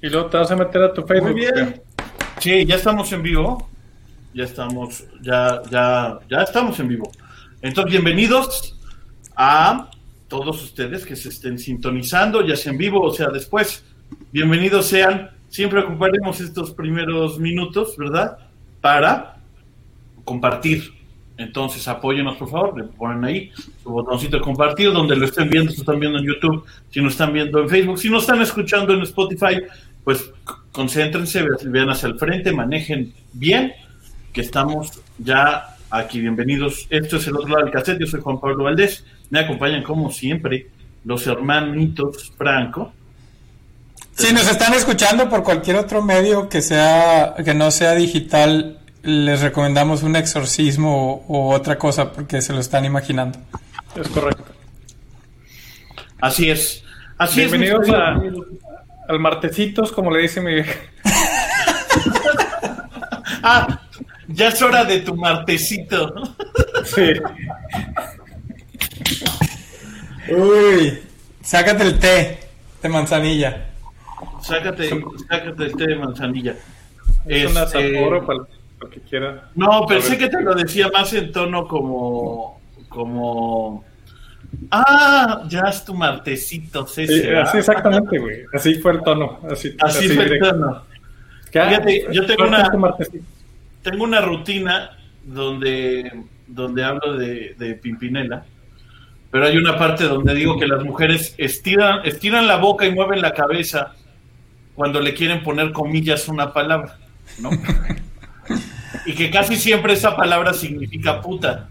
Y luego te vas a meter a tu Facebook. Muy bien. Sí, ya estamos en vivo. Ya estamos, ya, ya, ya estamos en vivo. Entonces, bienvenidos a todos ustedes que se estén sintonizando, ya sea en vivo o sea después. Bienvenidos sean. Siempre ocuparemos estos primeros minutos, ¿verdad? Para compartir. Entonces, apóyenos, por favor. Le ponen ahí su botoncito de compartir, donde lo estén viendo, si están viendo en YouTube, si nos están viendo en Facebook, si nos están escuchando en Spotify, pues concéntrense, vean hacia el frente, manejen bien, que estamos ya aquí. Bienvenidos. Esto es el otro lado del cassette. Yo soy Juan Pablo Valdés. Me acompañan, como siempre, los hermanitos Franco. Si nos están escuchando por cualquier otro medio que sea que no sea digital, les recomendamos un exorcismo o, otra cosa porque se lo están imaginando. Es correcto. Así es. Así Bienvenidos es, a, al martesitos, como le dice mi vieja. ah, ya es hora de tu martesito. sí. Uy, sácate el té de manzanilla. Sácate, sácate el té de manzanilla. Es una Sapporo para lo que quiera. No, pensé que te lo decía más en tono como. como. Ah, ya es tu martesito, sí, sí así exactamente, güey. Así fue el tono. Así, así, así fue el tono. Fíjate, yo tengo una, tengo una rutina donde, donde hablo de, de Pimpinela, pero hay una parte donde digo que las mujeres estiran, estiran la boca y mueven la cabeza cuando le quieren poner comillas una palabra, ¿no? y que casi siempre esa palabra significa puta.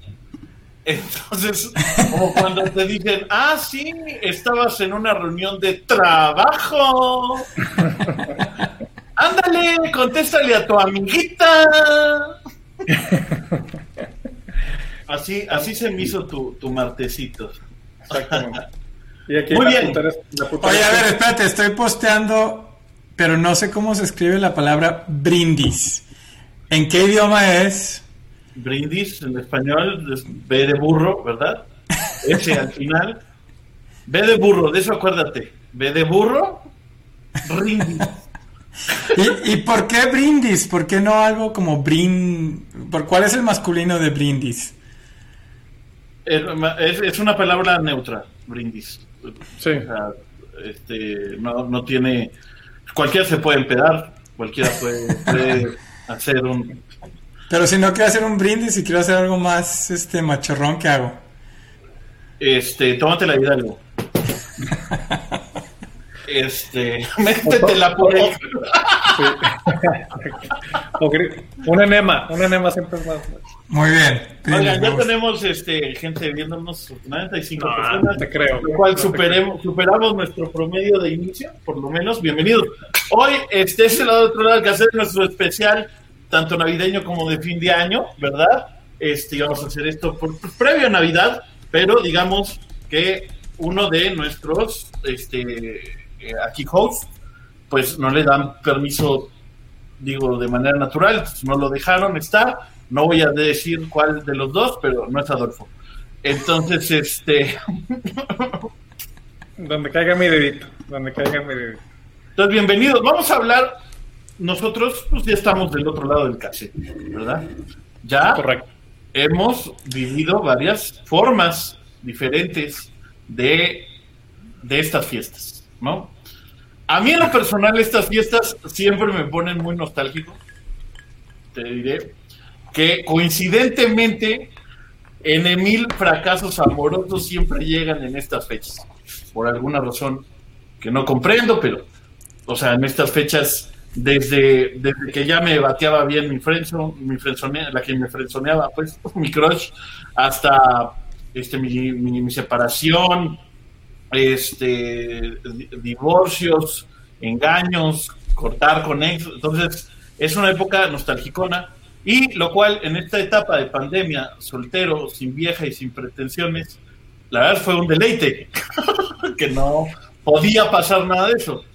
Entonces, como cuando te dicen, ah, sí, estabas en una reunión de trabajo. Ándale, contéstale a tu amiguita. Así, así se me hizo tu, tu martesito. Exactamente. Muy bien. Oye, a ver, espérate, estoy posteando, pero no sé cómo se escribe la palabra brindis. ¿En qué idioma es? Brindis, en español, es B de burro, ¿verdad? Ese al final. B de burro, de eso acuérdate. B de burro, brindis. ¿Y, ¿Y, por qué brindis? ¿Por qué no algo como brin... ¿Por cuál es el masculino de brindis? Es, es una palabra neutra, brindis. Sí. O sea, este, no, no tiene... Cualquiera se puede empedar, cualquiera puede, puede hacer un... Pero si no quiero hacer un brindis y quiero hacer algo más este machorrón, ¿qué hago? Este, tómate la vida algo. Este, métetela por el... un enema, un enema siempre es más. Muy bien. Oigan, ya tenemos este, gente viéndonos, 95 no, personas. No te creo. Lo cual no superemos, superamos nuestro promedio de inicio, por lo menos. Bienvenidos. Hoy, este es el otro lado que hacer nuestro especial, tanto navideño como de fin de año, ¿verdad? Este, vamos a hacer esto por, por previo a Navidad, pero digamos que uno de nuestros este, eh, aquí host, pues no le dan permiso, digo, de manera natural, pues no lo dejaron estar. No voy a decir cuál de los dos, pero no es Adolfo. Entonces, este. donde caiga mi dedito, donde caiga mi dedito. Entonces, bienvenidos. Vamos a hablar. Nosotros, pues ya estamos del otro lado del cassette, ¿verdad? Ya Correcto. hemos vivido varias formas diferentes de, de estas fiestas, ¿no? A mí en lo personal estas fiestas siempre me ponen muy nostálgico. Te diré que coincidentemente en mil fracasos amorosos siempre llegan en estas fechas. Por alguna razón que no comprendo, pero, o sea, en estas fechas, desde, desde que ya me bateaba bien mi friendzone, mi la que me frenzoneaba, pues, mi crush, hasta este, mi, mi, mi separación, este, divorcios, engaños, cortar con ex. Entonces, es una época nostalgicona. Y lo cual, en esta etapa de pandemia, soltero, sin vieja y sin pretensiones, la verdad fue un deleite. que no podía pasar nada de eso.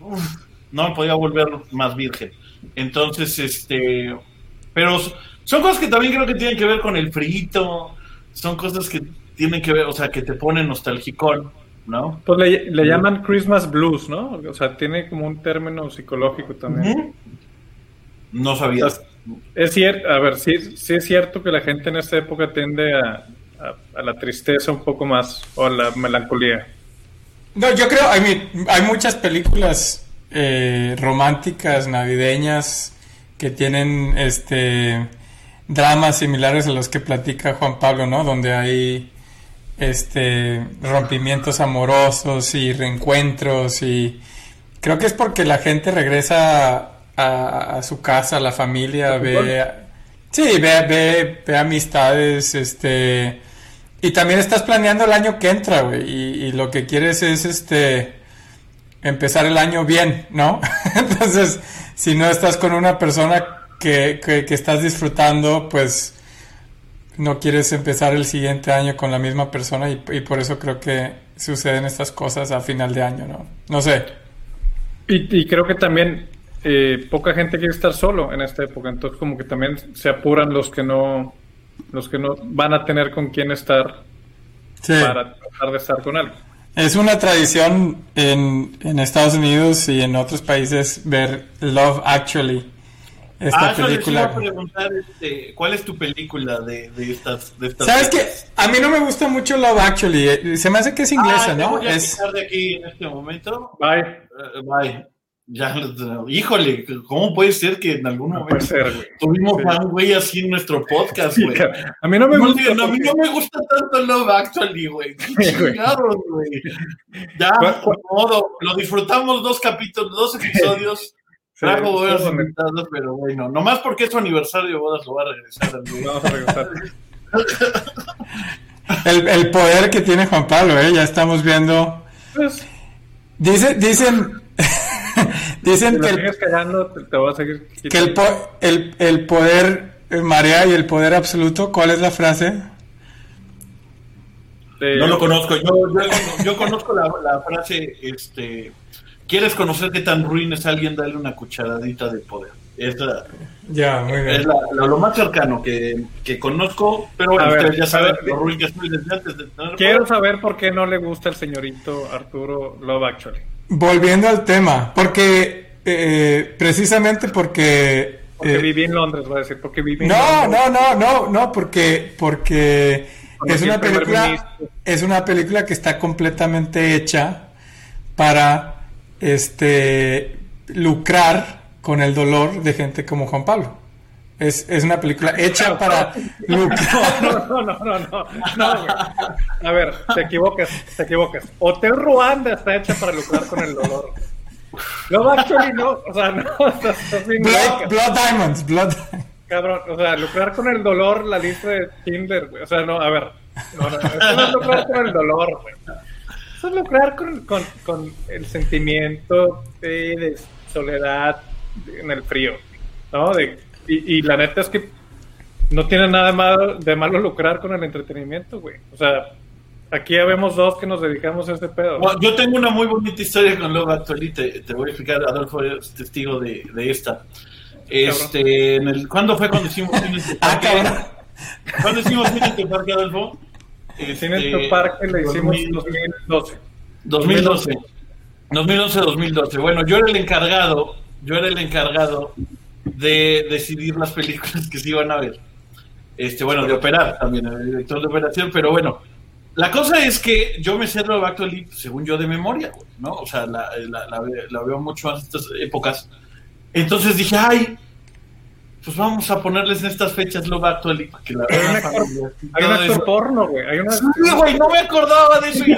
Uf, no me podía volver más virgen. Entonces, este. Pero son cosas que también creo que tienen que ver con el frito. Son cosas que tienen que ver, o sea, que te ponen nostalgicón. ¿no? Pues le, le llaman Christmas Blues, ¿no? O sea, tiene como un término psicológico también. No sabía. O sea, es cierto, a ver, sí, sí es cierto que la gente en esta época tiende a, a- a la tristeza un poco más o a la melancolía. No, yo creo, I mean, hay muchas películas eh, románticas, navideñas, que tienen este dramas similares a los que platica Juan Pablo, ¿no? Donde hay este rompimientos amorosos y reencuentros y creo que es porque la gente regresa a, a su casa, a la familia, ve, sí, ve, ve, ve amistades, este, y también estás planeando el año que entra, güey, y, y lo que quieres es, este, empezar el año bien, ¿no? Entonces, si no estás con una persona que, que, que estás disfrutando, pues no quieres empezar el siguiente año con la misma persona y, y por eso creo que suceden estas cosas a final de año, ¿no? No sé. Y, y creo que también eh, poca gente quiere estar solo en esta época, entonces como que también se apuran los que no los que no van a tener con quién estar Sí. para tratar de estar con alguien. Es una tradición en, en Estados Unidos y en otros países ver Love Actually. Esta ah, eso les iba película. a preguntar, este, ¿cuál es tu película de, de estas, de estas ¿Sabes qué? A mí no me gusta mucho Love Actually. eh, Se me hace que es inglesa, Ah, te ¿no? voy a Es, de aquí en este momento. Bye. Eh, bye. Ya, híjole, ¿cómo puede ser que en algún No momento ser, tuvimos Sí. a un güey así en nuestro podcast, Sí, güey? a mí no me No, gusta. digo, a mí no porque- me gusta tanto Love Actually, güey. Chingados, güey. Ya, ¿Cuál- cuál- ni modo, lo disfrutamos dos capítulos, dos episodios. Estuvo bonito. invitados, pero bueno, nomás porque es su aniversario de bodas lo va a regresar al güey. Vamos a regresar. el, el poder que tiene Juan Pablo, ¿eh? Ya estamos viendo. Pues, Dice, dicen dicen que el, sigues callando, te, te voy a seguir que el, po- el, el poder eh, marea y el poder absoluto, ¿cuál es la frase? de- No lo conozco, yo, yo, yo conozco la, la frase, este, ¿quieres conocer qué tan ruin es alguien? Dale una cucharadita de poder. Es, la- Ya, muy es la- lo, más cercano que, que conozco, pero bueno, A ver, ustedes ya saben lo ruin que soy desde antes de tener Quiero poder. saber por qué no le gusta el señorito Arturo Love Actually. Volviendo al tema, porque eh, precisamente porque Porque eh, viví en Londres, va a decir. Porque viví en No, Londres. no, no, no, no, porque, porque Porque es una película, es una película que está completamente hecha para, este, lucrar con el dolor de gente como Juan Pablo. Es, es una película hecha para lucrar. No, no, no, no, no, no, güey. A ver, te equivocas, te equivocas. Hotel Ruanda está hecha para lucrar con el dolor. Love Actually no, o sea, no, estás, bien Blood, Blood Diamonds, Blood. cabrón. O sea, lucrar con el dolor, la lista de Tinder, güey. O sea, no, a ver. No, no, eso no es lucrar con el dolor, güey. Eso es lucrar con, con, con el sentimiento de, de soledad en el frío, ¿no? De, y, y la neta es que no tiene nada de malo, de malo lucrar con el entretenimiento, güey. O sea, aquí ya vemos dos que nos dedicamos a este pedo. Bueno, yo tengo una muy bonita historia con Love Actually, te, te voy a explicar, Adolfo es testigo de, de esta. Este, en el, ¿Cuándo fue cuando hicimos cine en tu Ah, parque? cabrón. ¿Cuándo hicimos cine en parque, Adolfo? Cine en Este, parque le hicimos 2000, 2012. 2012. 2011-2012. Bueno, yo era el encargado, yo era el encargado de decidir las películas que se iban a ver. Este, bueno, de operar también, el director de operación, pero bueno. La cosa es que yo me sé Love Actually, según yo, de memoria, ¿no? O sea, la, la- la la veo mucho en estas épocas. Entonces dije, ay, pues vamos a ponerles en estas fechas Love Actually para que la Hay un actor, y hay un porno, güey. Hay una... Sí, güey, no me acordaba de eso.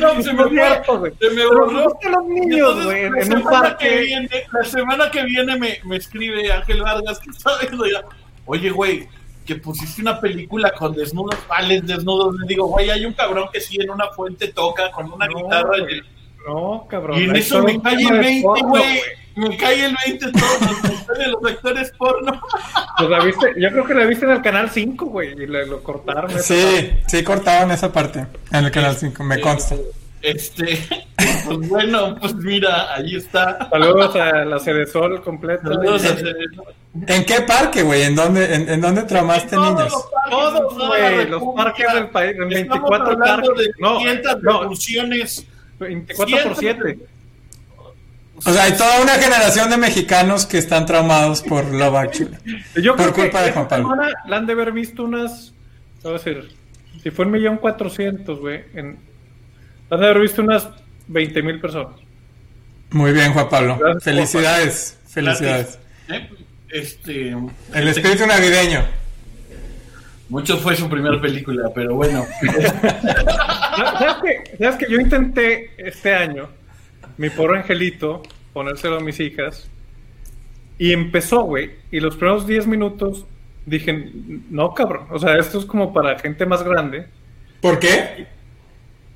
No, se me se me borró. a los Y niños, güey, en, un parque. que viene, la semana que viene me, me escribe Ángel Vargas que está viendo ya. Oye, güey, que pusiste una película con desnudos, vales desnudos. Le digo, güey, hay un cabrón que sí en una fuente toca con una No, guitarra. güey. No, cabrón. Y en eso me cae el de 20, porno, güey. Me cae el 20 todos los actores, los actores porno. Pues la viste, yo creo que la viste en el canal 5, güey, y le, lo cortaron. Sí, sí cortaron esa parte en el canal 5, me consta. Este, Pues bueno, pues mira, ahí está. Saludos a la Sol completa. Saludos a ¿En qué parque, güey? ¿En dónde, en, en dónde tramaste Todos niños? Todos, güey, los parques del país, en Estamos 24 hablando parques. de No, 500 no. Revoluciones. 24 por 7. O sea, hay toda una generación de mexicanos que están traumados por Love Actually. Yo Por creo que culpa de Juan Pablo. la han de haber visto unas. a decir, si fue un millón cuatrocientos, güey. En, la han de haber visto unas 20 mil personas. Muy bien, Juan Pablo. Gracias, Felicidades, felicidades. ¿eh? Este, El espíritu navideño. Mucho fue su primera película, pero bueno. ¿Sabes qué? ¿Sabes qué? Yo intenté este año, mi pobre angelito, ponérselo a mis hijas. Y empezó, güey. Y los primeros 10 minutos dije, no, cabrón. O sea, esto es como para gente más grande. ¿Por qué?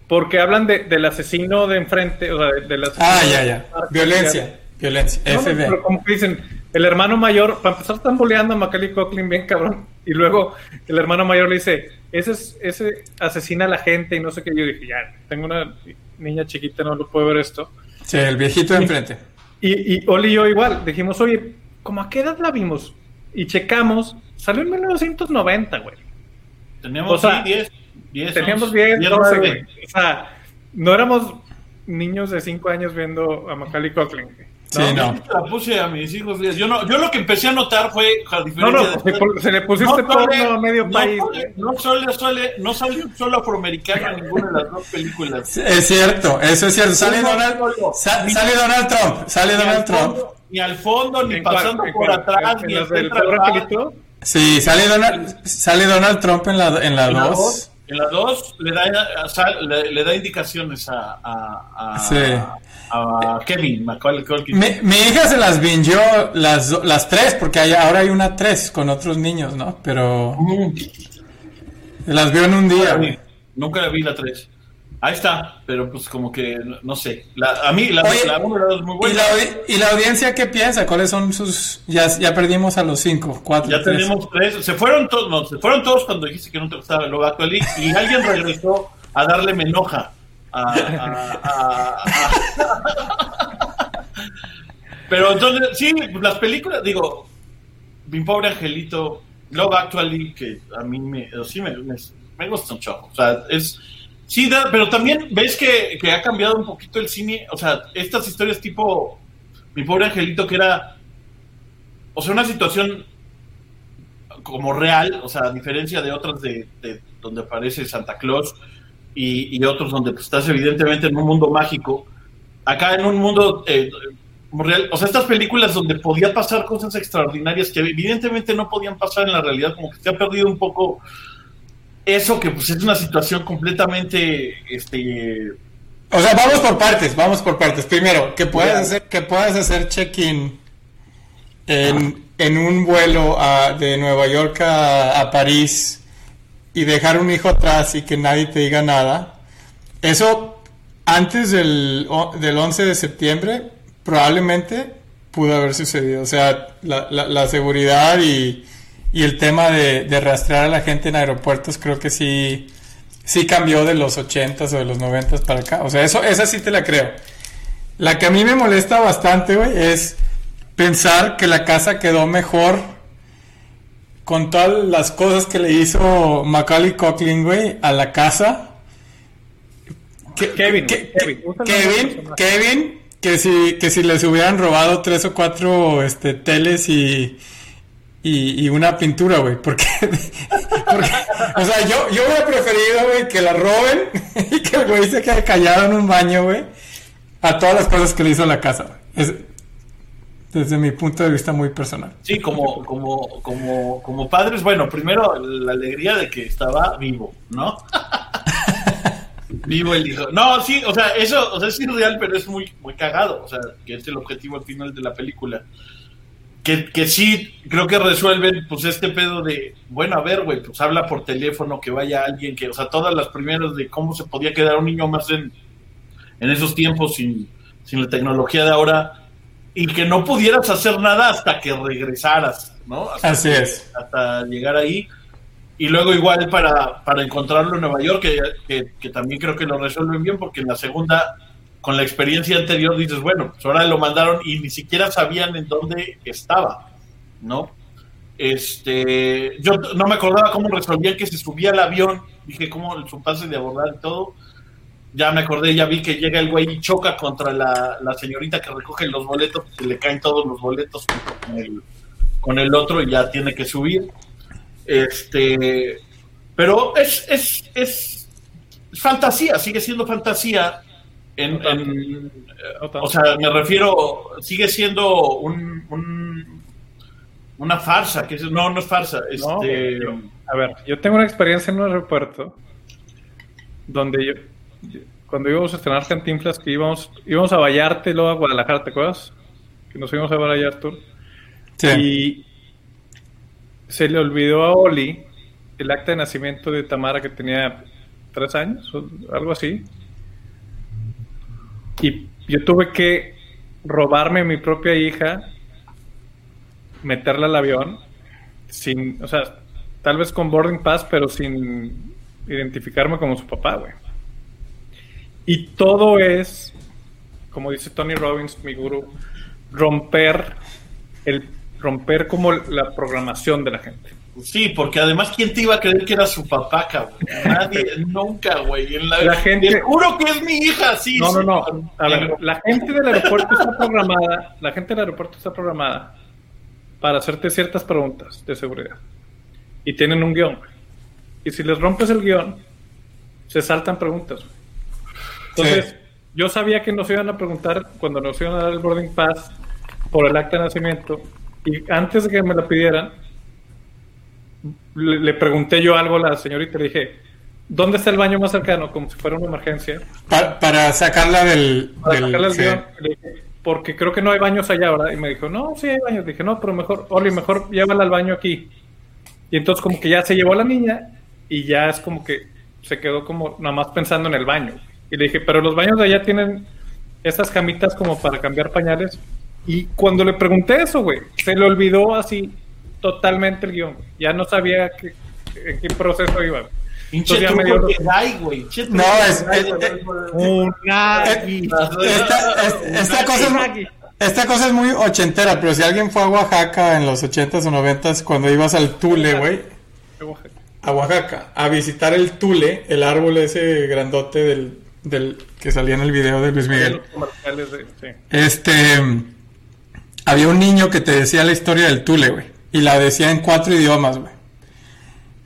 Porque hablan de, del asesino de enfrente, o sea, de, del asesino Ah, de- ya, ya. Violencia, violencia. No, no, FB. pero como que dicen, el hermano mayor, para empezar están boleando a Macaulay Culkin bien cabrón, y luego el hermano mayor le dice, ese es, ese asesina a la gente y no sé qué, yo dije, ya, tengo una niña chiquita, no lo puedo ver esto. Sí, el viejito de enfrente. Y, y Oli y yo igual, dijimos, oye, ¿cómo a qué edad la vimos? Y checamos, salió en 1990, güey. Teníamos O sea, sí, 10, 10, Teníamos 11, 10, 12, 9. güey. O sea, no éramos niños de 5 años viendo a Macaulay Culkin. güey. Sí, No, la puse a mis hijos. Yo, no, yo lo que empecé a notar fue, a No, diferencia no, de- se, le pusiste No sale- porno a medio no país. sale-. No sale, sale- no sale un solo afroamericano en ninguna de las dos películas. Es cierto, eso es cierto. Sale Donald, no, no. sa- sale Donald Trump, sale Ni al, Donald Trump. fondo, ni al fondo, ni pasando ¿En por cuál? atrás, ¿En ni angelito? Sí, sale Donald, sale Donald Trump en la, en la En la 2. dos- En la 2 le da, sal- le, le da indicaciones a, a, a, Sí. a Kevin Macaulay Culkin. Mi, mi hija se las bingió las, las tres, porque hay- ahora hay una tres con otros niños, ¿no? Pero Mm. las vio en un día. Nunca la vi la 3. Ahí está, pero pues como que, no- sé. La, a mí la Oye, 1 y la 2 es muy ¿Y buena. la, ¿Y la audiencia qué piensa? ¿Cuáles son sus...? Ya, ya perdimos a los cinco, cuatro, Ya tres. tenemos tres. Se fueron todos, no, se fueron todos cuando dijiste que no te gustaba Love Actually y alguien regresó a darle menoja. Pero entonces, sí, las películas, digo, mi pobre angelito, Love Actually, que a mí me, sí me, me, me gusta chorro. O sea, es. Sí, da- pero también ves que, que ha cambiado un poquito el cine. O sea, estas historias tipo Mi pobre angelito, que era. O sea, una situación como real, o sea, a diferencia de otras de donde aparece Santa Claus y, y otros donde pues, estás evidentemente en un mundo mágico, acá en un mundo eh, real, o sea, estas películas donde podía pasar cosas extraordinarias que evidentemente no podían pasar en la realidad, como que se ha perdido un poco eso que pues es una situación completamente este O sea, vamos por partes, vamos por partes. Primero, que puedas hacer, que puedas hacer check-in en, en un vuelo a- de Nueva York a, a París y dejar un hijo atrás y que nadie te diga nada. Eso antes del, del 11 de septiembre probablemente pudo haber sucedido. O sea, la, la- la seguridad y, y el tema de, de rastrear a la gente en aeropuertos creo que sí, sí cambió de los 80s o de los 90s para acá. O sea, eso, esa sí te la creo. La que a mí me molesta bastante, güey, es pensar que la casa quedó mejor con todas las cosas que le hizo Macaulay Culkin, güey, a la casa. Que- Kevin, que- Kevin, Kevin, que si, que si les hubieran robado tres o cuatro este, teles y, y, y una pintura, güey, porque, porque, o sea, yo, yo hubiera preferido, güey, que la roben y que el güey se quede callado en un baño, güey, a todas las cosas que le hizo a la casa, güey. Es, desde mi punto de vista muy personal. sí como como como como padres bueno primero la alegría de que estaba vivo no vivo el hijo. No sí o sea eso o sea es irreal pero es muy muy cagado o sea que es el objetivo al final de la película. Que, que sí creo que resuelven pues este pedo de bueno a ver güey pues habla por teléfono que vaya alguien que o sea todas las primeras de cómo se podía quedar un niño más en en esos tiempos sin sin la tecnología de ahora y que no pudieras hacer nada hasta que regresaras, ¿no? Hasta, Así es. hasta llegar ahí. Y luego igual para, para encontrarlo en Nueva York, que, que, que también creo que lo resuelven bien, porque en la segunda con la experiencia anterior dices, bueno, pues ahora lo mandaron y ni siquiera sabían en dónde estaba, ¿no? Este, yo no me acordaba cómo resolvían que se subía al avión, dije cómo su pase de abordar y todo. Ya me acordé, ya vi que llega el güey y choca contra la, la señorita que recoge los boletos, que le caen todos los boletos con el, con el otro y ya tiene que subir. Este, pero es, es, es, fantasía, sigue siendo fantasía. En, en- o sea, me refiero, sigue siendo un, un- una farsa, que es- no, no es farsa. No, Este, yo- a ver, yo tengo una experiencia en un aeropuerto donde yo- cuando íbamos a estrenar Cantinflas, que íbamos, íbamos a Vallarta y luego a Guadalajara, ¿te acuerdas? Que nos íbamos a Vallarta. Sí. Y se le olvidó a Oli el acta de nacimiento de Tamara que tenía tres años o algo así. Y yo tuve que robarme a mi propia hija, meterla al avión, sin, o sea, tal vez con boarding pass, pero sin identificarme como su papá, güey. Y todo es, como dice Tony Robbins, mi gurú, romper el romper como la programación de la gente. sí, porque además, ¿quién te iba a creer que era su papá, cabrón? Nadie, nunca, güey. En la, La gente- Te juro que es mi hija, sí. No, no, sí. no. A ver, la gente del aeropuerto está programada, la gente del aeropuerto está programada para hacerte ciertas preguntas de seguridad. Y tienen un guion. güey. Y si les rompes el guion, se saltan preguntas. güey. Entonces, Sí. yo sabía que nos iban a preguntar cuando nos iban a dar el boarding pass por el acta de nacimiento. Y antes de que me la pidieran, le, le pregunté yo algo a la señorita. Le dije, ¿dónde está el baño más cercano? Como si fuera una emergencia. Pa- para sacarla del... Para del- sacarle el sí. guion, le dije, porque creo que no hay baños allá, ¿verdad? Y me dijo, no, sí hay baños. Dije, no, pero mejor, Oli, mejor llévala al baño aquí. Y entonces como que ya se llevó a la niña y ya es como que se quedó como nada más pensando en el baño. Y le dije, pero los baños de allá tienen esas camitas como para cambiar pañales. Y cuando le pregunté eso, güey, se le olvidó así totalmente el guion. Ya no sabía que, en qué proceso iba. Pinche truco güey. Che, No, es-. Unagi. Esta, es- esta cosa es, muy- esta cosa es muy ochentera, pero si alguien fue a Oaxaca en los ochentas o noventas cuando ibas al Tule, güey, a Oaxaca, a visitar el Tule, el árbol ese grandote del, del que salía en el video de Luis Miguel. Este, había un niño que te decía la historia del Tule, güey, y la decía en cuatro idiomas, güey.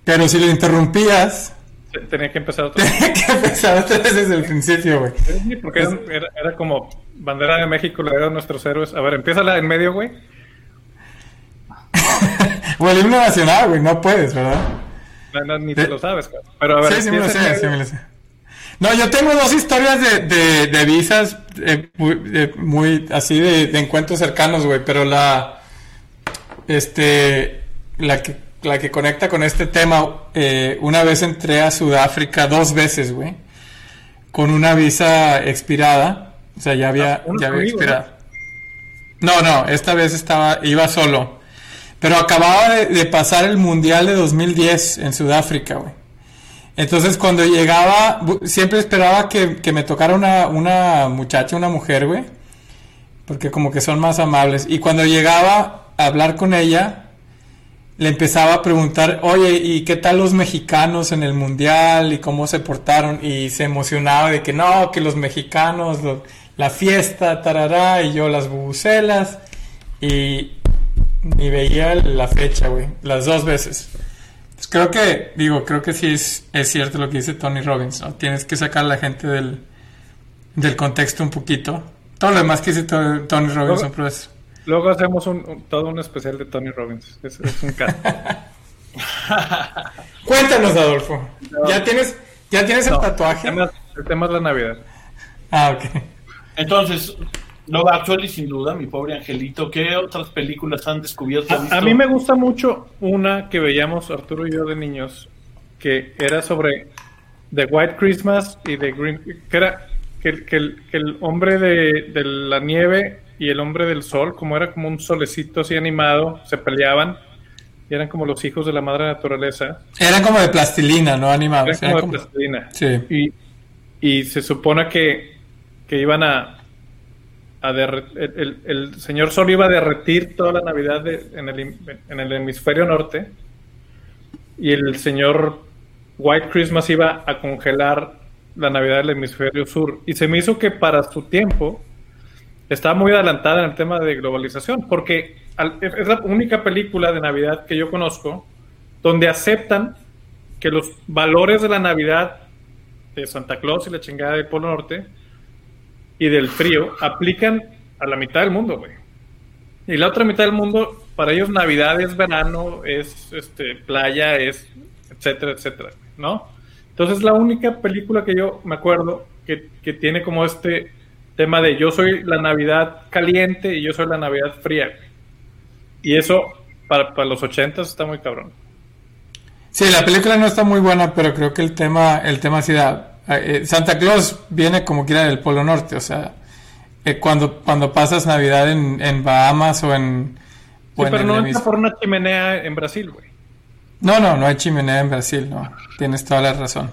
Pero si lo interrumpías, Tenía que empezar otra vez. tenía que empezar otra vez desde el principio, güey. Sí, porque era, era- era como bandera de México, la de nuestros héroes. A ver, empieza la en medio, güey. O el himno nacional, güey, no puedes, ¿verdad? No, no, ni te lo sabes, cabrón. Pero a ver, sí, sí me lo sé, sí me lo sé. No, yo tengo dos historias de, de, de visas eh, muy, de- muy así de, encuentros cercanos, güey, pero la este la que la que conecta con este tema, eh, una vez entré a Sudáfrica dos veces, güey, con una visa expirada, o sea, ya había, Ah, ya había expirado. No, no, esta vez estaba, iba solo. Pero acababa de, de pasar el Mundial de 2010 en Sudáfrica, güey. Entonces cuando llegaba, siempre esperaba que, que me tocara una, una muchacha, una mujer, güey. Porque como que son más amables. Y cuando llegaba a hablar con ella, le empezaba a preguntar, oye, ¿y qué tal los mexicanos en el mundial? ¿Y cómo se portaron? Y se emocionaba de que no, que los mexicanos, la fiesta, tarará, y yo las bubucelas. Y ni veía la fecha, güey, las dos veces. Pues creo que, digo, creo que sí es, es cierto lo que dice Tony Robbins, ¿no? Tienes que sacar a la gente del, del contexto un poquito. Todo lo demás que dice To- Tony Robinson, pero es... Luego hacemos un, un- todo un especial de Tony Robbins. Es, es un caso. Cuéntanos, Adolfo. ¿Ya tienes, ya tienes el No, tatuaje? El tema, el tema es la Navidad. Ah, ok. Entonces, Love Actually, sin duda, mi pobre angelito. ¿Qué otras películas han descubierto? A, mí me gusta mucho una que veíamos Arturo y yo de niños, que era sobre The White Christmas y The Green, que era que, el- que el, que el hombre de, de la nieve y el hombre del sol, como era como un solecito así animado, se peleaban y eran como los hijos de la madre naturaleza. Eran como de plastilina, ¿no? Animados. Eran como Eran de plastilina. Sí. Y, y se supone que que iban a, el, señor Sol iba a derretir toda la Navidad en, el, hemisferio norte y el señor White Christmas iba a congelar la Navidad del hemisferio sur. Y se me hizo que para su tiempo estaba muy adelantada en el tema de globalización, porque es la única película de Navidad que yo conozco donde aceptan que los valores de la Navidad de Santa Claus y la chingada del Polo Norte y del frío aplican a la mitad del mundo, güey. Y la otra mitad del mundo, para ellos Navidad es verano, es este, playa, es etcétera, etcétera, ¿no? Entonces la única película que yo me acuerdo que, que tiene como este tema de yo soy la Navidad caliente y yo soy la Navidad fría. Y eso para, para los ochentas está muy cabrón. Sí, la película no está muy buena, pero creo que el tema, el tema sí da. Eh, Santa Claus viene como quiera del Polo Norte, o sea, eh, cuando, cuando pasas Navidad en, en Bahamas o en... o Sí, en pero no entra por una chimenea en Brasil, güey. No, no, no hay chimenea en Brasil, no. Tienes toda la razón.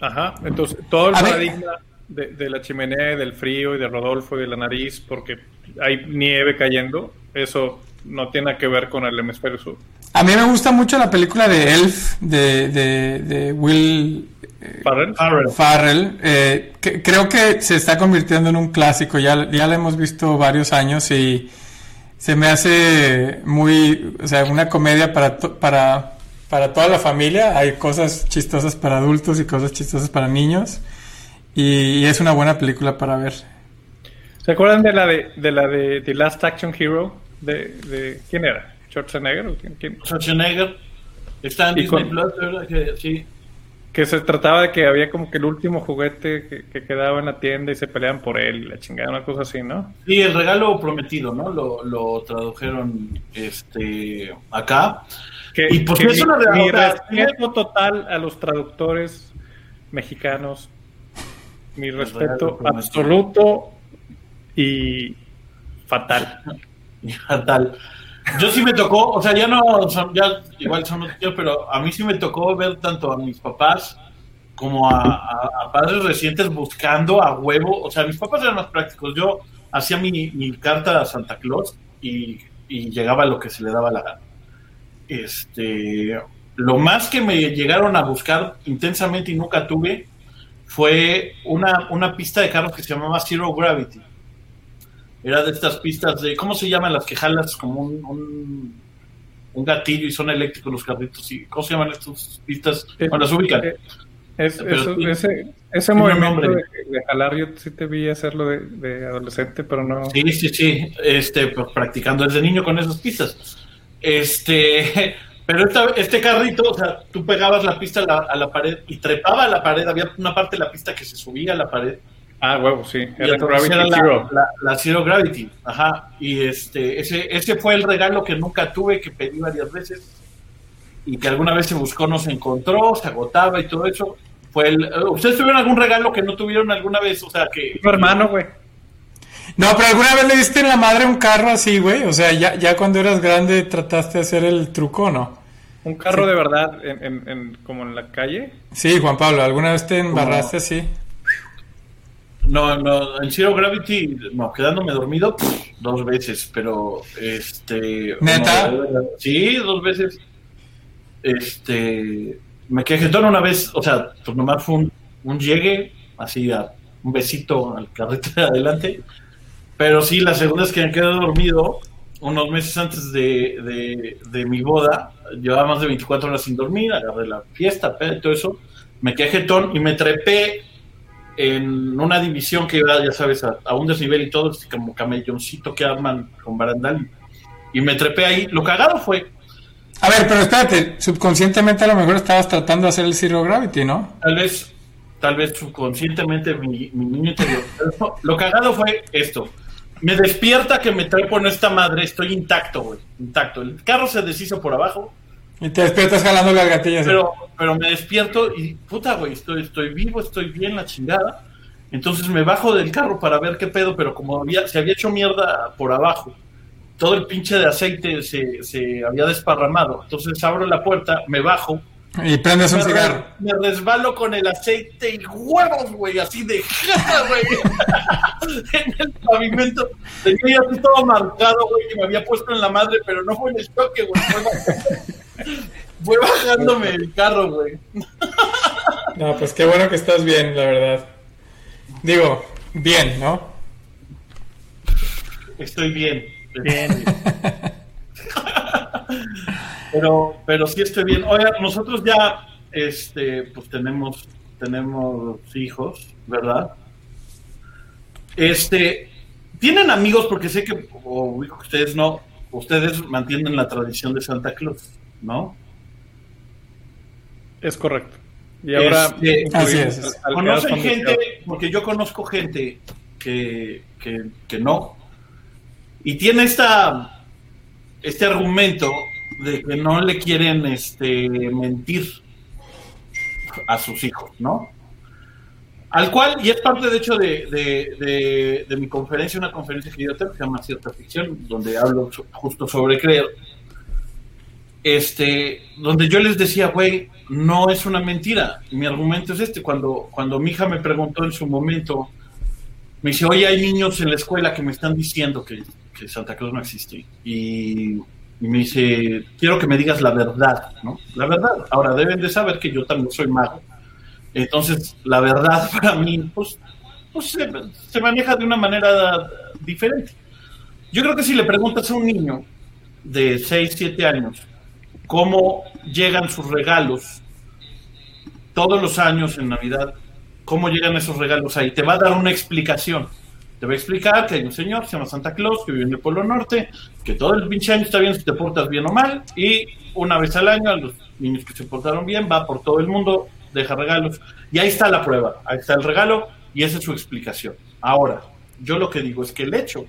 Ajá, entonces todo el A paradigma de, de la chimenea, y del frío y de Rodolfo y de la nariz, porque hay nieve cayendo, eso no tiene que ver con el hemisferio sur. A mí me gusta mucho la película de Elf, de, de, de Will Farrell. Farrell. Farrell. eh, que- creo que se está convirtiendo en un clásico, ya, ya la hemos visto varios años y se me hace muy, o sea, una comedia para, to- para, para toda la familia. Hay cosas chistosas para adultos y cosas chistosas para niños. Y, y es una buena película para ver. ¿Se acuerdan de la de, de la de The Last Action Hero? De, de ¿Quién era? ¿Schwarzenegger? o quién- quién? Schwarzenegger está en Disney con- Plus, ¿verdad? Sí. Que se trataba de que había como que el último juguete que, que quedaba en la tienda y se peleaban por él la chingada, una cosa así, ¿no? Sí, el regalo prometido, ¿no? Lo, lo tradujeron este acá. Que, Y, pues, que es mi, una mi realidad. respeto total a los traductores mexicanos. Mi respeto absoluto y fatal. Tal. Yo sí me tocó, o sea, ya no, son- ya igual son los tíos, pero a mí sí me tocó ver tanto a mis papás como a, padres recientes buscando a huevo, o sea, mis papás eran más prácticos. Yo hacía mi, carta a Santa Claus y, llegaba lo que se le daba la gana. Este, lo más que me llegaron a buscar intensamente y nunca tuve fue una, una pista de carros que se llamaba Zero Gravity. Era de estas pistas de, ¿cómo se llaman las que jalas como un, un, un gatillo y son eléctricos los carritos? Y, ¿Cómo se llaman estas pistas? Bueno, las ubican. Eh, es- Pero eso- sí. ese ese movimiento de, jalar, yo sí te vi hacerlo de, de adolescente, pero no. Sí, sí, sí, este, pues, practicando desde niño con esas pistas. Este, pero esta- este carrito, o sea, tú pegabas la pista a la, a la pared y trepaba a la pared, había una parte de la pista que se subía a la pared. Ah, huevo, sí. Y Era Gravity era la, Zero. la- la Zero Gravity, ajá. Y este, ese, ese fue el regalo que nunca tuve, que pedí varias veces y que alguna vez se buscó, no se encontró, se agotaba y todo eso. Fue el, ¿Ustedes tuvieron algún regalo que no tuvieron alguna vez? O sea, que... Tu hermano, güey. No, pero alguna vez le diste en la madre un carro así, güey. O sea, ya, ya cuando eras grande trataste de hacer el truco, ¿no? Un carro de verdad, en, en- en- como en la calle. Sí, Juan Pablo, ¿alguna vez te embarraste así? No, no, en Zero Gravity, no, quedándome dormido pff, dos veces, pero este. ¿Neta? no, sí, dos veces. Este. Me quejé todo una vez, o sea, pues nomás fue un, un llegue, así a un besito al carrito de adelante. Pero sí, la segunda es que me quedé dormido unos meses antes de, de, de mi boda. Llevaba más de 24 horas sin dormir, agarré la fiesta, y todo eso. Me quedé jetón y me trepé en una división que iba, ya sabes, a, a un desnivel y todo, así como camelloncito que arman con barandal. Y me trepé ahí. Lo cagado fue, A ver, pero espérate, subconscientemente a lo mejor estabas tratando de hacer el Zero Gravity, ¿no? tal vez, tal vez subconscientemente mi, mi niño interior. Pero Lo cagado fue esto. Me despierta que me trepo en esta madre, estoy intacto, güey, intacto. El carro se deshizo por abajo, Y te despiertas jalando las gatillas. pero, pero me despierto y puta, güey, estoy, estoy vivo, estoy bien, la chingada. Entonces me bajo del carro para ver qué pedo, pero como había, se había hecho mierda por abajo, todo el pinche de aceite se, se había desparramado. Entonces abro la puerta, me bajo, Y prendes un cigarro. me resbalo con el aceite y huevos, güey, así de jeta, güey. en el pavimento. Tenía ya todo marcado, güey, que me había puesto en la madre, pero no fue en el choque, güey. Fue, bajándome el carro, güey. No, pues qué bueno que estás bien, la verdad. Digo, bien, ¿no? Estoy bien. Bien. pero, pero sí estoy bien. Oiga, nosotros ya, este, pues tenemos, tenemos hijos, ¿verdad? Este, ¿tienen amigos? Porque sé que, o ustedes no, ustedes mantienen la tradición de Santa Claus, ¿no? Es correcto. Y ahora, este, así es. ¿Conocen gente? Porque yo conozco gente que, que, que no. Y tiene esta, este argumento de que no le quieren este, mentir a sus hijos, ¿no? Al cual, y es parte de hecho de, mi conferencia, una conferencia que yo tengo que se llama Cierta Ficción, donde hablo justo sobre creer, este, donde yo les decía, güey, no es una mentira. Mi argumento es este, cuando, cuando mi hija me preguntó en su momento, me dice, oye, hay niños en la escuela que me están diciendo que, Santa Claus no existe. Y, me dice, quiero que me digas la verdad, ¿no? La verdad. Ahora, deben de saber que yo también soy mago entonces, la verdad para mí, pues, pues se, maneja de una manera diferente. Yo creo que si le preguntas a un niño de 6, 7 años cómo llegan sus regalos todos los años en Navidad, cómo llegan esos regalos ahí, te va a dar una explicación. Te va a explicar que hay un señor, se llama Santa Claus, que vive en el Polo Norte, que todo el pinche año está bien si te portas bien o mal, y una vez al año a los niños que se portaron bien va por todo el mundo deja regalos. Y ahí está la prueba, ahí está el regalo y esa es su explicación. Ahora, yo lo que digo es que el hecho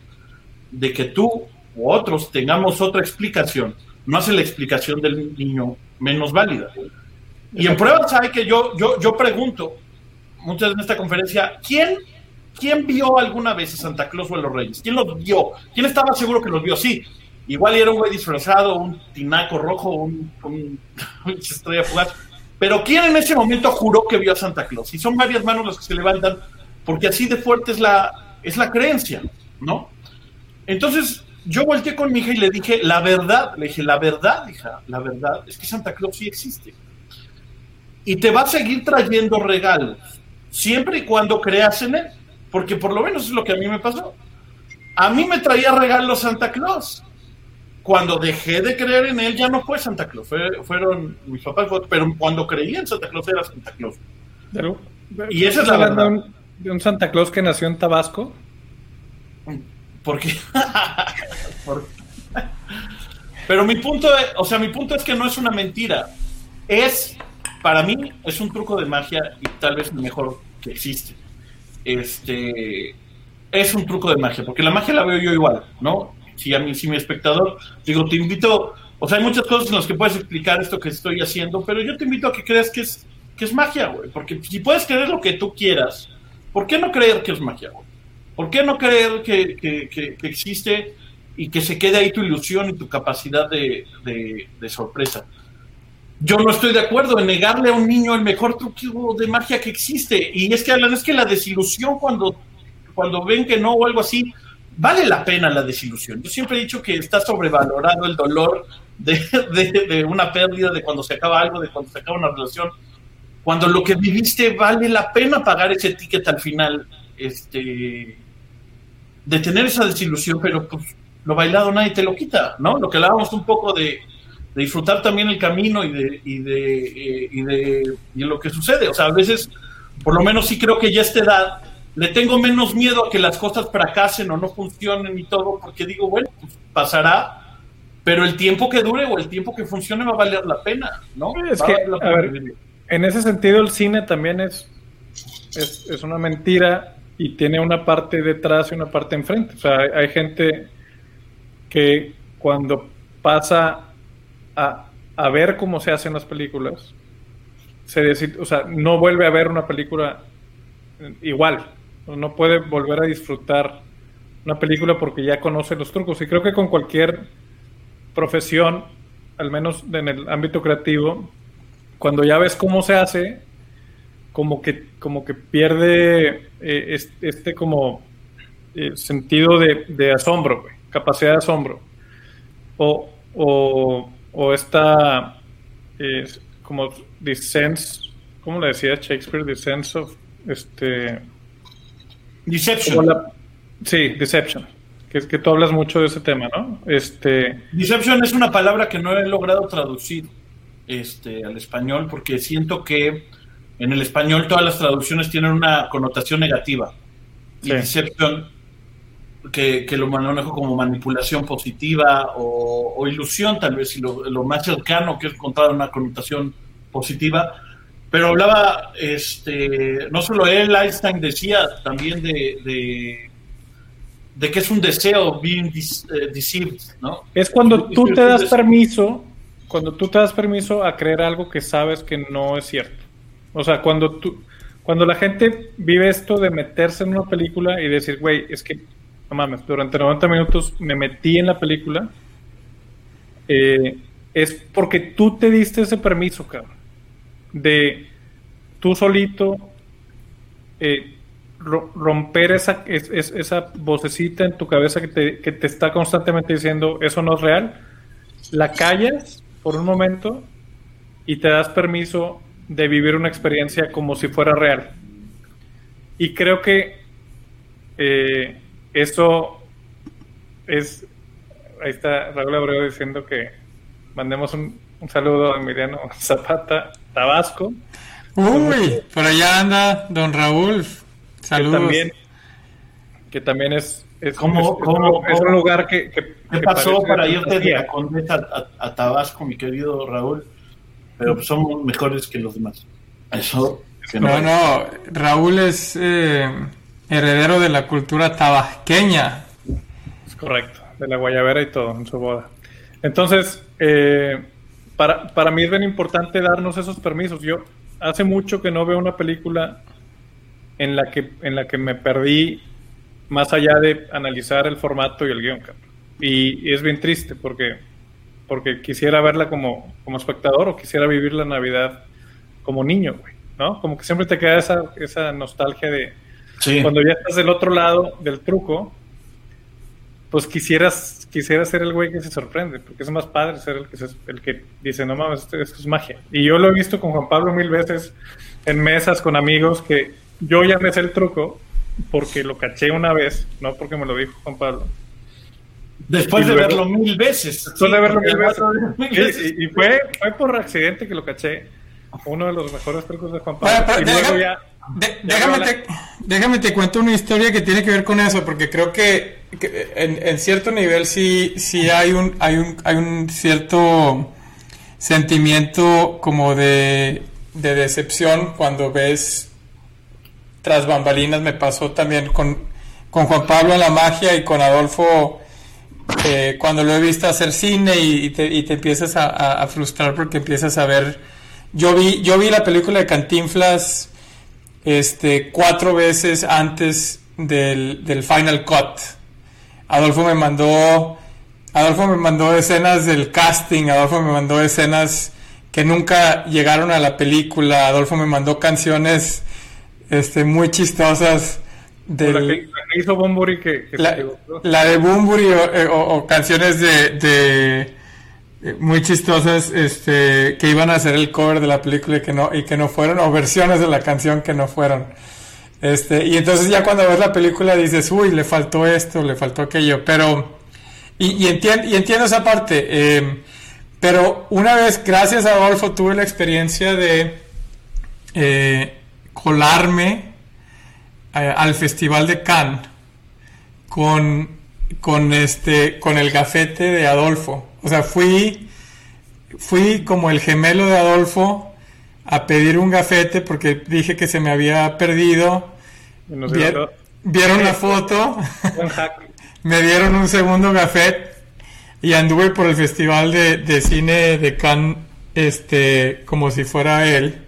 de que tú u otros tengamos otra explicación no hace la explicación del niño menos válida. Y en pruebas hay que yo, yo, yo pregunto, muchas veces en esta conferencia, ¿quién, ¿quién vio alguna vez a Santa Claus o a los Reyes? ¿Quién los vio? ¿Quién estaba seguro que los vio? Sí, igual era un güey disfrazado, un tinaco rojo, un, un, un estrella fugaz pero ¿quién en ese momento juró que vio a Santa Claus? Y son varias manos las que se levantan, porque así de fuerte es la, es la creencia, ¿no? Entonces, yo volteé con mi hija y le dije, la verdad, le dije, la verdad, hija, la verdad es que Santa Claus sí existe. Y te va a seguir trayendo regalos, siempre y cuando creas en él, porque por lo menos es lo que a mí me pasó. A mí me traía regalos Santa Claus, cuando dejé de creer en él, ya no fue Santa Claus, fueron mis papás, pero cuando creí en Santa Claus era Santa Claus. y esa es la verdad. De un, Santa Claus que nació en Tabasco? ¿Por qué? pero mi punto, o sea, mi punto es que no es una mentira. Es, para mí, es un truco de magia y tal vez el mejor que existe. Este, es un truco de magia, porque la magia la veo yo igual, ¿no? si a mí, si mi espectador, digo, te invito, o sea, hay muchas cosas en las que puedes explicar esto que estoy haciendo, pero yo te invito a que creas que es, que es magia, güey, porque si puedes creer lo que tú quieras, ¿por qué no creer que es magia, güey? ¿Por qué no creer que, que, que, existe y que se quede ahí tu ilusión y tu capacidad de, de, sorpresa? Yo no estoy de acuerdo en negarle a un niño el mejor truco de magia que existe. Y es que, es que la desilusión cuando, cuando ven que no o algo así, vale la pena la desilusión. Yo siempre he dicho que está sobrevalorado el dolor de, una pérdida, de cuando se acaba algo, de cuando se acaba una relación. Cuando lo que viviste vale la pena pagar ese ticket al final, este, de tener esa desilusión, pero pues lo bailado nadie te lo quita, ¿no? Lo que hablábamos un poco de, disfrutar también el camino y de, y de, eh, y de, y de lo que sucede. O sea, a veces, por lo menos sí creo que ya a esta edad, le tengo menos miedo a que las cosas fracasen o no funcionen y todo, porque digo, bueno, pues pasará, pero el tiempo que dure o el tiempo que funcione va a valer la pena, ¿no? Es que, a ver, en ese sentido el cine también es, es, una mentira y tiene una parte detrás y una parte enfrente. O sea, hay, gente que cuando pasa a, a, ver cómo se hacen las películas, se decide, o sea, no vuelve a ver una película igual no puede volver a disfrutar una película porque ya conoce los trucos. Y creo que con cualquier profesión, al menos en el ámbito creativo, cuando ya ves cómo se hace, como que, como que pierde eh, este, como eh, sentido de, de asombro, capacidad de asombro. O, o, o esta, eh, como the sense, ¿cómo le decía Shakespeare? Of, este... Deception. la- sí, deception. Que, es que tú hablas mucho de ese tema, ¿no? Este, Deception es una palabra que no he logrado traducir este, al español porque siento que en el español todas las traducciones tienen una connotación negativa. Y Sí. Deception, que, que lo manejo como manipulación positiva o, o ilusión, tal vez, y lo, lo más cercano que he encontrado una connotación positiva. Pero hablaba, este, no solo él, Einstein decía también de, de, de que es un deseo being eh, deceived, ¿no? Es cuando tú te das permiso, cuando tú te das permiso a creer algo que sabes que no es cierto. O sea, cuando tú, cuando la gente vive esto de meterse en una película y decir, güey, es que, no mames, durante 90 minutos me metí en la película, eh, es porque tú te diste ese permiso, cabrón, de tú solito eh, ro- romper esa, es- es- esa vocecita en tu cabeza que te, que te está constantemente diciendo eso no es real, la callas por un momento y te das permiso de vivir una experiencia como si fuera real. Y creo que eh, eso es... Ahí está Raúl Abreu diciendo que mandemos un, un saludo a Emiliano Zapata, Tabasco. Uy, por allá anda don Raúl. que Saludos. también, que también es, es, ¿Cómo- es- es cómo- un, es un cómo- lugar que, que- ¿Qué que pasó para irte de fantasía. la Condesa a, a Tabasco, mi querido Raúl? Pero somos mejores que los demás. Eso. que No, no, Raúl es eh, heredero de la cultura tabasqueña. Es correcto, de la guayabera y todo en su boda. Entonces, eh, para, para mí es bien importante darnos esos permisos. Yo hace mucho que no veo una película en la que, en la que me perdí más allá de analizar el formato y el guion. Y, y es bien triste porque, porque quisiera verla como, como espectador o quisiera vivir la Navidad como niño, güey, ¿no? Como que siempre te queda esa, esa nostalgia de, Sí. cuando ya estás del otro lado del truco, pues quisieras, quisiera ser el güey que se sorprende, porque es más padre ser el que, se- el que dice, no mames, esto, esto es magia. Y yo lo he visto con Juan Pablo mil veces en mesas con amigos que yo ya me sé el truco porque lo caché una vez, no porque me lo dijo Juan Pablo. Después y de luego- verlo mil veces. Después de verlo mil veces. Y- veces. Y, y fue, fue por accidente que lo caché. Uno de los mejores trucos de Juan Pablo. pero y luego déjame, ya, de- ya déjame, habla- te, déjame te cuento una historia que tiene que ver con eso, porque creo que, que en, en cierto nivel sí, sí hay un, hay un, hay un cierto sentimiento como de, de decepción cuando ves tras bambalinas. Me pasó también con, con Juan Pablo en la magia y con Adolfo eh, cuando lo he visto hacer cine y, te, empiezas a frustrar porque empiezas a ver. Yo vi, yo vi la película de Cantinflas este, cuatro veces antes del, del Final Cut. Adolfo me mandó. Adolfo me mandó escenas del casting, Adolfo me mandó escenas que nunca llegaron a la película, Adolfo me mandó canciones este, muy chistosas del, la que, la que hizo Bumburi que, que se la, de Bumburi o, eh, o- o canciones de, de, eh, muy chistosas este que iban a hacer el cover de la película y que no y que no fueron o versiones de la canción que no fueron. Este y entonces ya cuando ves la película dices uy le faltó esto le faltó aquello pero y, y, entien- y entiendo esa parte eh, pero una vez gracias a Adolfo tuve la experiencia de eh, colarme eh, al Festival de Cannes con, con este con el gafete de Adolfo. O sea, fui fui como el gemelo de Adolfo a pedir un gafete porque dije que se me había perdido. Nos Vier- vieron la foto, me dieron un segundo gafete y anduve por el Festival de, de Cine de Cannes este como si fuera él.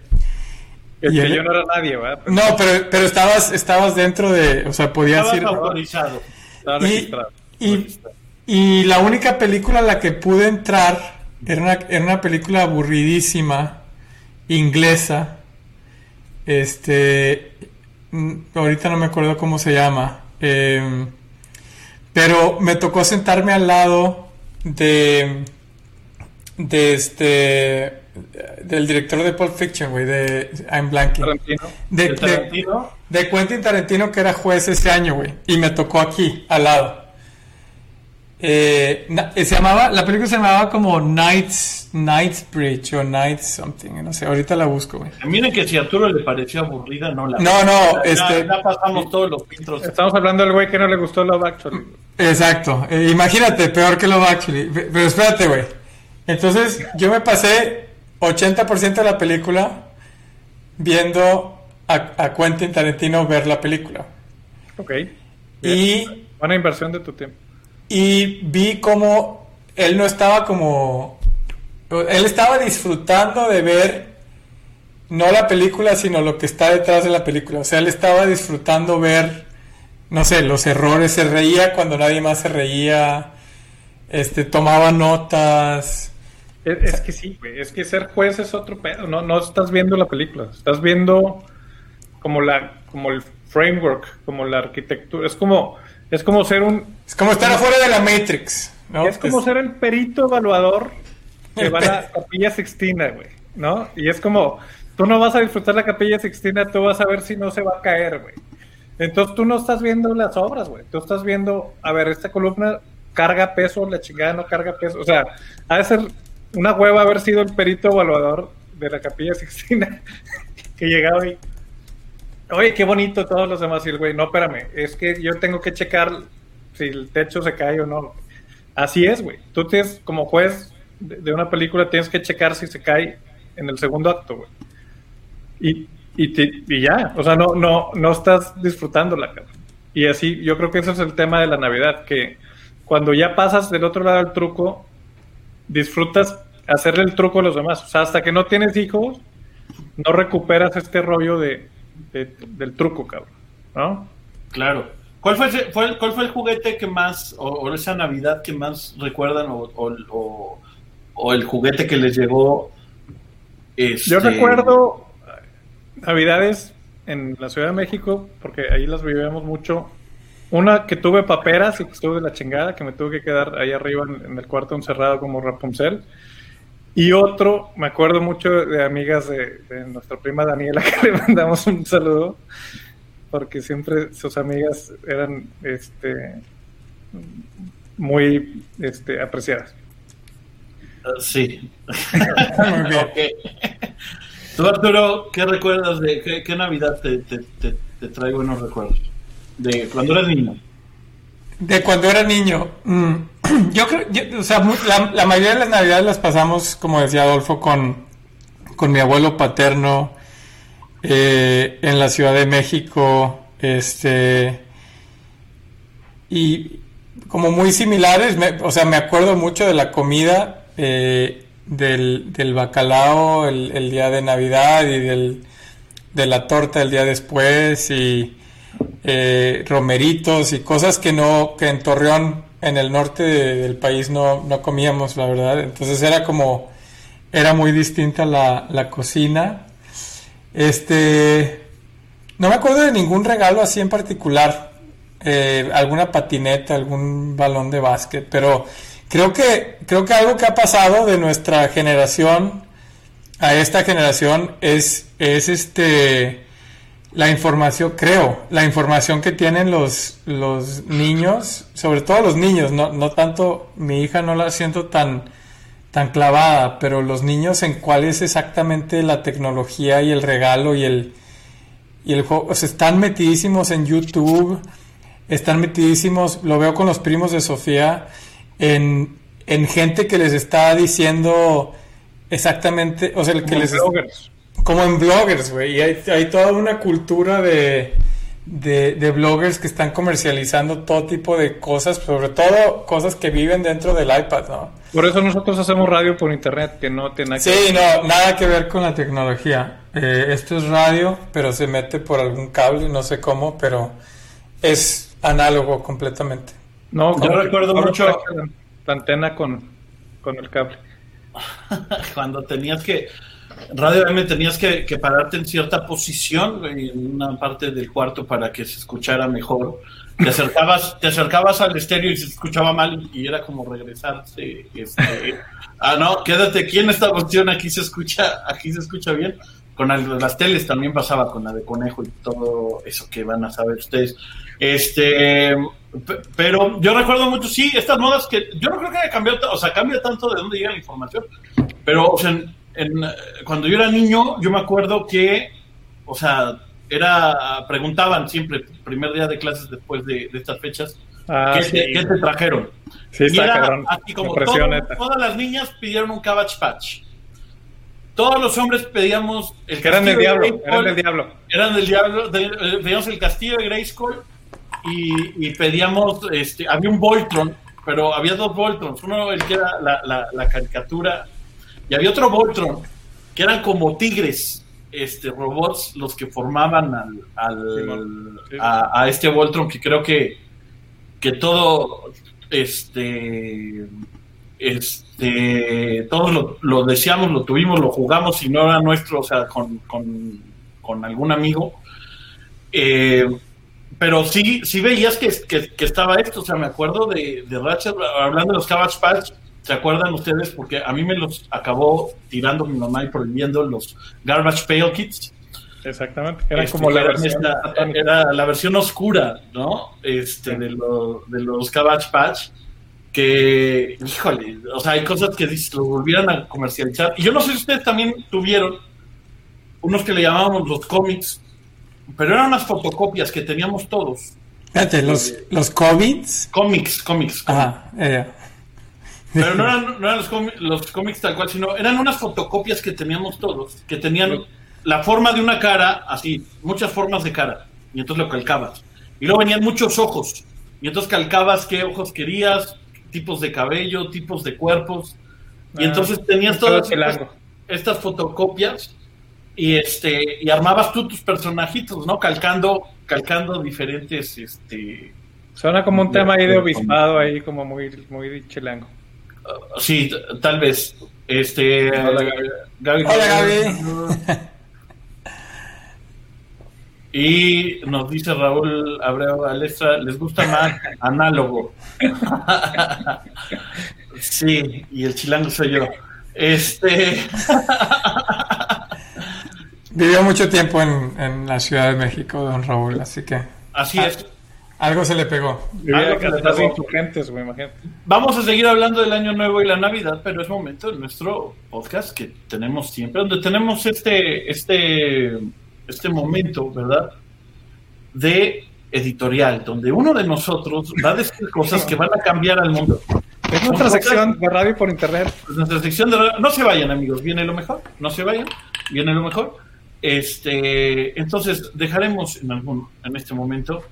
Que yo no era nadie, ¿verdad? Pero No, pero, pero estabas, estabas dentro de, o sea, podías Estaba ir. autorizado. estaba Y, registrado. y, y la única película a la que pude entrar era una, era una película aburridísima, inglesa. Este, mm, ahorita no me acuerdo cómo se llama. Eh, pero me tocó sentarme al lado de, de este, del director de Pulp Fiction, güey, de I'm blanking. Tarantino. De, ¿De de- Tarantino? de Quentin Tarantino que era juez ese año, güey. Y me tocó aquí, al lado. Eh, na- se llamaba, la película se llamaba como Knights, Knightsbridge o Knights something, no sé, ahorita la busco, güey. Miren que si a Arturo le pareció aburrida, no la. No, no, Ya- este- Ya pasamos todos los filtros. Estamos hablando del güey que no le gustó Love Actually. Exacto, eh, imagínate, peor que Love Actually. Pe- Pero espérate, güey. Entonces, yo me pasé 80% de la película viendo a, a Quentin Tarantino ver la película. Ok. Y Buena inversión de tu tiempo. y vi como él no estaba como él estaba disfrutando de ver no la película sino lo que está detrás de la película o sea él estaba disfrutando ver no sé los errores se reía cuando nadie más se reía este tomaba notas Es, es que sí, güey. Es que ser juez es otro pedo. No, no estás viendo la película. Estás viendo como la, como el framework, como la arquitectura. Es como, es como ser un, es como estar afuera de la Matrix ¿no? es como ser el perito evaluador que va a la capilla Sixtina, güey. ¿No? Y es como, tú no vas a disfrutar la capilla Sixtina, tú vas a ver si no se va a caer, güey. Entonces tú no estás viendo las obras, güey. Tú estás viendo, a ver, esta columna carga peso, la chingada no carga peso. O sea, ha de ser una hueva haber sido el perito evaluador de la capilla Sixtina que llegaba y, oye, qué bonito todos los demás. Y el güey, no, espérame, es que yo tengo que checar si el techo se cae o no. Así es, güey. Tú tienes, como juez de, una película, tienes que checar si se cae en el segundo acto, güey. Y, y, te- y ya, o sea, no, no, no estás disfrutándola, cabrón. Y así, yo creo que ese es el tema de la Navidad, que cuando ya pasas del otro lado del truco, disfrutas hacerle el truco a los demás. O sea, hasta que no tienes hijos, no recuperas este rollo de, de- del truco, cabrón. ¿No? Claro. ¿Cuál fue, ese- fue el, ¿Cuál fue el juguete que más, o, o esa Navidad que más recuerdan, o, o- o- o el juguete que les llegó? este, Yo recuerdo Navidades en la Ciudad de México, porque ahí las vivíamos mucho. Una que tuve paperas y que estuve de la chingada, que me tuve que quedar ahí arriba en, en el cuarto encerrado como Rapunzel. Y otro, me acuerdo mucho de amigas de, de nuestra prima Daniela, que le mandamos un saludo, porque siempre sus amigas eran este, muy este, apreciadas. Ah, Sí. Muy bien. Ok. Tú, Arturo, ¿qué recuerdas de qué, qué Navidad te, te, te- te trae buenos recuerdos? De cuando eras niño. De cuando era niño. mm, Yo creo, o sea, la, mayoría de las navidades las pasamos, como decía Adolfo, con, con mi abuelo paterno eh, en la Ciudad de México. Este. Y como muy similares, me- o sea, me acuerdo mucho de la comida, eh, del, del bacalao el, el día de Navidad y del, de la torta el día después y eh, romeritos y cosas que no, que en Torreón, en el norte de- del país no, no comíamos, la verdad. Entonces era como, era muy distinta la, la cocina. Este, no me acuerdo de ningún regalo así en particular, eh, alguna patineta, algún balón de básquet, pero creo que, creo que algo que ha pasado de nuestra generación a esta generación es, es este, la información, creo, la información que tienen los, los niños, sobre todo los niños, no, no tanto, mi hija no la siento tan, tan clavada, pero los niños en cuál es exactamente la tecnología y el regalo y el, y el juego, o sea, están metidísimos en YouTube, están metidísimos, lo veo con los primos de Sofía, en, en gente que les está diciendo exactamente, o sea, el que les bloggers. Como en bloggers, güey. Y hay, hay toda una cultura de, de, de bloggers que están comercializando todo tipo de cosas, sobre todo cosas que viven dentro del iPad, ¿no? Por eso nosotros hacemos radio por internet, que no tiene nada que Sí, no, nada que ver con la tecnología. Eh, esto es radio, pero se mete por algún cable, no sé cómo, pero es análogo completamente. No, Yo recuerdo mucho- la antena con, con el cable. Cuando tenías que. Radio M tenías que, que pararte en cierta posición en una parte del cuarto para que se escuchara mejor. te acercabas, te acercabas al estéreo y se escuchaba mal y era como regresarse. Este, ah, no, quédate aquí en esta opción, aquí se escucha, aquí se escucha bien. Con las teles también pasaba con la de conejo y todo eso que van a saber ustedes. Este, pero yo recuerdo mucho, sí, estas modas que yo no creo que haya cambiado, o sea, cambia tanto de dónde llega la información, pero o sea, cuando yo era niño, yo me acuerdo que, o sea, era, preguntaban siempre, primer día de clases después de, estas fechas, ah, ¿qué, te, trajeron? Sí, y era así como todas las niñas pidieron un Cabbage Patch. Todos los hombres pedíamos el que eran del diablo, eran del diablo. Eran del diablo, eh, pedíamos el castillo de Grayskull y, pedíamos, este, había un Voltron, pero había dos Voltrons, uno el que era la, la caricatura y había otro Voltron, que eran como tigres, este, robots, los que formaban al, a, este Voltron, que creo que, que todo, este, este, todos lo, lo, deseamos, lo tuvimos, lo jugamos, y no era nuestro, o sea, con, con, algún amigo. Eh, pero sí, sí veías que, que, estaba esto, o sea, me acuerdo de, de Ratchet, hablando de los Cabbage Patch, ¿Se acuerdan ustedes? Porque a mí me los acabó tirando mi mamá y prohibiendo los Garbage Pail Kits. Exactamente. Era este, como la versión, era la versión oscura, ¿no? Este, de, de los Cabbage Patch. Que, híjole, o sea, hay cosas que lo volvieran a comercializar. Y yo no sé si ustedes también tuvieron unos que le llamábamos los cómics, pero eran unas fotocopias que teníamos todos. Espérate, ¿los, eh, los cómics? Cómics, cómics. Ajá, eh, pero no eran, los, cómics, tal cual, sino eran unas fotocopias que teníamos todos, que tenían la forma de una cara, así, muchas formas de cara, y entonces lo calcabas. Y luego venían muchos ojos, y entonces calcabas qué ojos querías, tipos de cabello, tipos de cuerpos, y ah, entonces tenías todas estas, fotocopias y este y armabas tú tus personajitos, ¿no? Calcando, calcando diferentes, este. Suena como un tema ahí de obispado ahí como muy, muy chilango. Sí, tal vez. Este. Hola, Gaby. Y nos dice Raúl Abreu Alestra, ¿les gusta más análogo? sí, y el chilango soy yo. Este. Vivió mucho tiempo en, en, la Ciudad de México, don Raúl, así que. Así es. Algo se le pegó. Vamos a seguir hablando del Año Nuevo y la Navidad, pero es momento de nuestro podcast que tenemos siempre, donde tenemos este, este, este momento, ¿verdad? De editorial, donde uno de nosotros va a decir cosas que van a cambiar al mundo. Es nuestra sección de radio por internet. nuestra sección de radio. No se vayan, amigos, viene lo mejor. No se vayan, viene lo mejor. Este, entonces dejaremos en algún, en este momento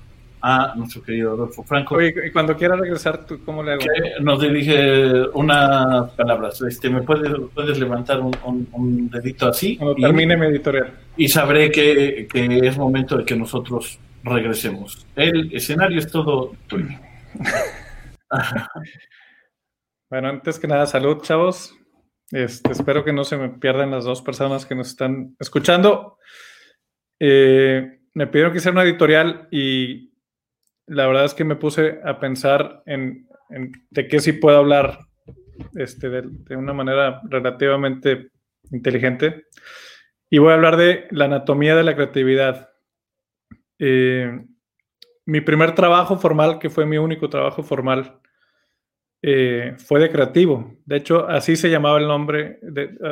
a nuestro querido Adolfo Franco. Oye, y cuando quiera regresar, ¿tú cómo le hago? nos dirige unas palabras. Este, ¿Me puedes, puedes levantar un, dedito así? Cuando termine mi editorial. Y sabré que, que, es momento de que nosotros regresemos. El escenario es todo tuyo. bueno, antes que nada, salud, chavos. Este, espero que no se me pierdan las dos personas que nos están escuchando. Eh, me pidieron que hiciera una editorial y la verdad es que me puse a pensar en, de qué sí puedo hablar este, de, una manera relativamente inteligente. Y voy a hablar de la anatomía de la creatividad. Eh, mi primer trabajo formal, que fue mi único trabajo formal, eh, fue de creativo. De hecho, así se llamaba el nombre,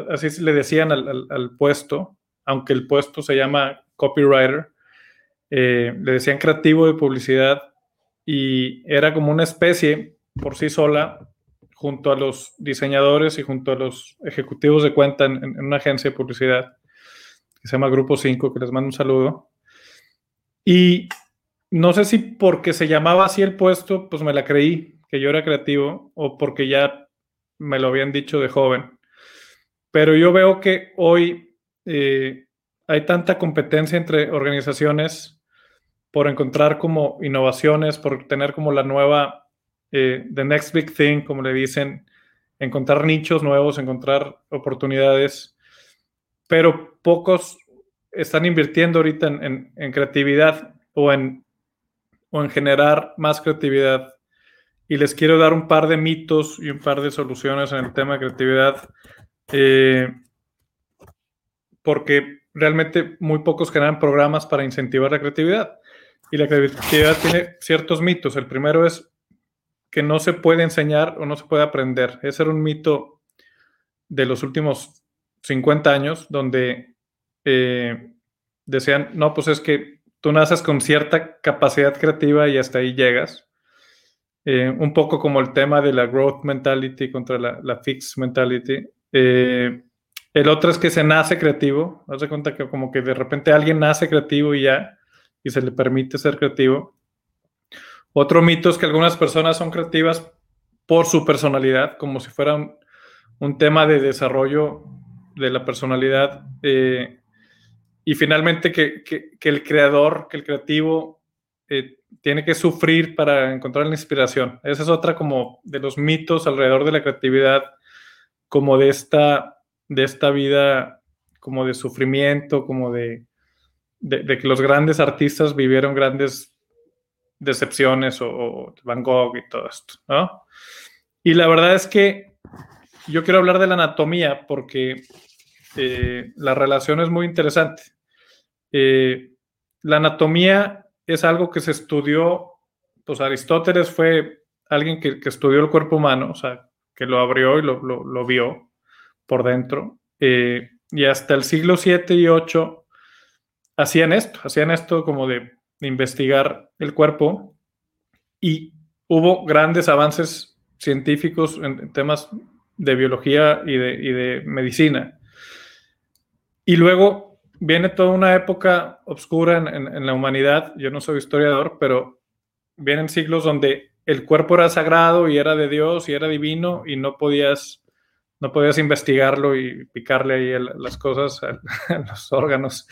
así le decían al, puesto, aunque el puesto se llama copywriter. Eh, le decían creativo de publicidad y era como una especie por sí sola junto a los diseñadores y junto a los ejecutivos de cuenta en, una agencia de publicidad que se llama Grupo 5, que les mando un saludo. Y no sé si porque se llamaba así el puesto, pues me la creí, que yo era creativo, o porque ya me lo habían dicho de joven. Pero yo veo que hoy eh, hay tanta competencia entre organizaciones por encontrar como innovaciones, por tener como la nueva, eh, the next big thing, como le dicen, encontrar nichos nuevos, encontrar oportunidades, pero pocos están invirtiendo ahorita en, creatividad o en, o en generar más creatividad. Y les quiero dar un par de mitos y un par de soluciones en el tema de creatividad, eh, porque realmente muy pocos generan programas para incentivar la creatividad. Y la creatividad tiene ciertos mitos. El primero es que no se puede enseñar o no se puede aprender. Ese era un mito de los últimos 50 años, donde eh, decían, no, pues es que tú naces con cierta capacidad creativa y hasta ahí llegas. Eh, un poco como el tema de la growth mentality contra la, fixed mentality. Eh, el otro es que se nace creativo. Haz de cuenta que como que de repente alguien nace creativo y ya, y se le permite ser creativo. Otro mito es que algunas personas son creativas por su personalidad, como si fuera un, tema de desarrollo de la personalidad. Eh, y finalmente que, el creador, que el creativo eh, tiene que sufrir para encontrar la inspiración. Esa es otra como de los mitos alrededor de la creatividad, como de esta, de esta vida, como de sufrimiento, como de, de que los grandes artistas vivieron grandes decepciones o, Van Gogh y todo esto, ¿no? Y la verdad es que yo quiero hablar de la anatomía porque eh, la relación es muy interesante. Eh, la anatomía es algo que se estudió, pues Aristóteles fue alguien que, estudió el cuerpo humano, o sea, que lo abrió y lo, vio por dentro. Eh, y hasta el siglo 7 y 8 hacían esto, hacían esto como de investigar el cuerpo y hubo grandes avances científicos en, temas de biología y de, medicina. Y luego viene toda una época oscura en, la humanidad. Yo no soy historiador, pero vienen siglos donde el cuerpo era sagrado y era de Dios y era divino y no podías, no podías investigarlo y picarle ahí las cosas a, los órganos.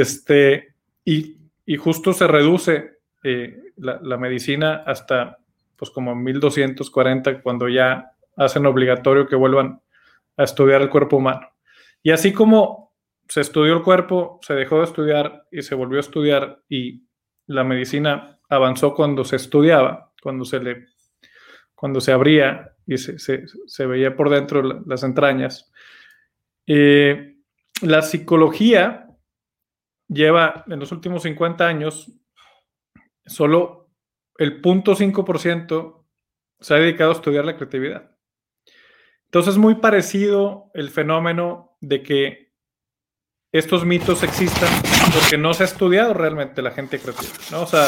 Este, y y justo se reduce eh, la, medicina hasta pues como 1240 cuando ya hacen obligatorio que vuelvan a estudiar el cuerpo humano. Y así como se estudió el cuerpo, se dejó de estudiar y se volvió a estudiar y la medicina avanzó cuando se estudiaba, cuando se le cuando se abría y se, veía por dentro las entrañas. Eh, la psicología lleva en los últimos 50 años solo el 0.5% se ha dedicado a estudiar la creatividad. Entonces es muy parecido el fenómeno de que estos mitos existan porque no se ha estudiado realmente la gente creativa. ¿no? O sea,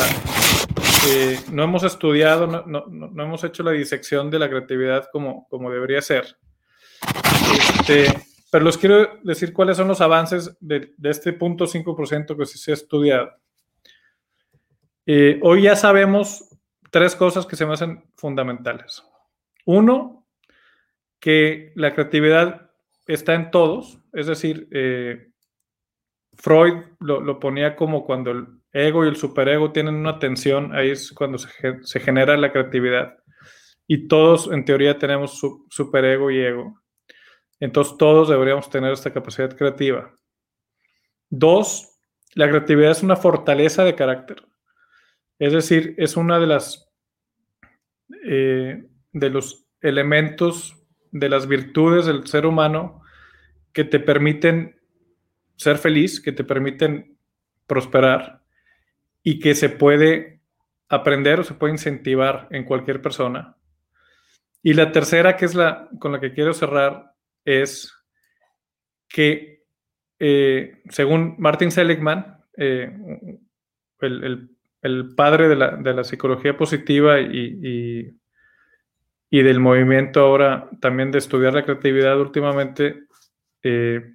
eh, no hemos estudiado, no, hemos hecho la disección de la creatividad como, como debería ser. Este, pero les quiero decir cuáles son los avances de, este punto 5% que se ha estudiado. Eh, hoy ya sabemos tres cosas que se me hacen fundamentales. Uno, que la creatividad está en todos, es decir, eh, Freud lo, ponía como cuando el ego y el superego tienen una tensión, ahí es cuando se, se genera la creatividad. Y todos, en teoría, tenemos su, superego y ego. Entonces todos deberíamos tener esta capacidad creativa. Dos, la creatividad es una fortaleza de carácter. Es decir, es una de las eh, de los elementos de las virtudes del ser humano que te permiten ser feliz, que te permiten prosperar y que se puede aprender o se puede incentivar en cualquier persona. Y la tercera, que es la con la que quiero cerrar, es que, eh, según Martin Seligman, eh, el, padre de la, psicología positiva y, y, del movimiento ahora también de estudiar la creatividad últimamente, eh,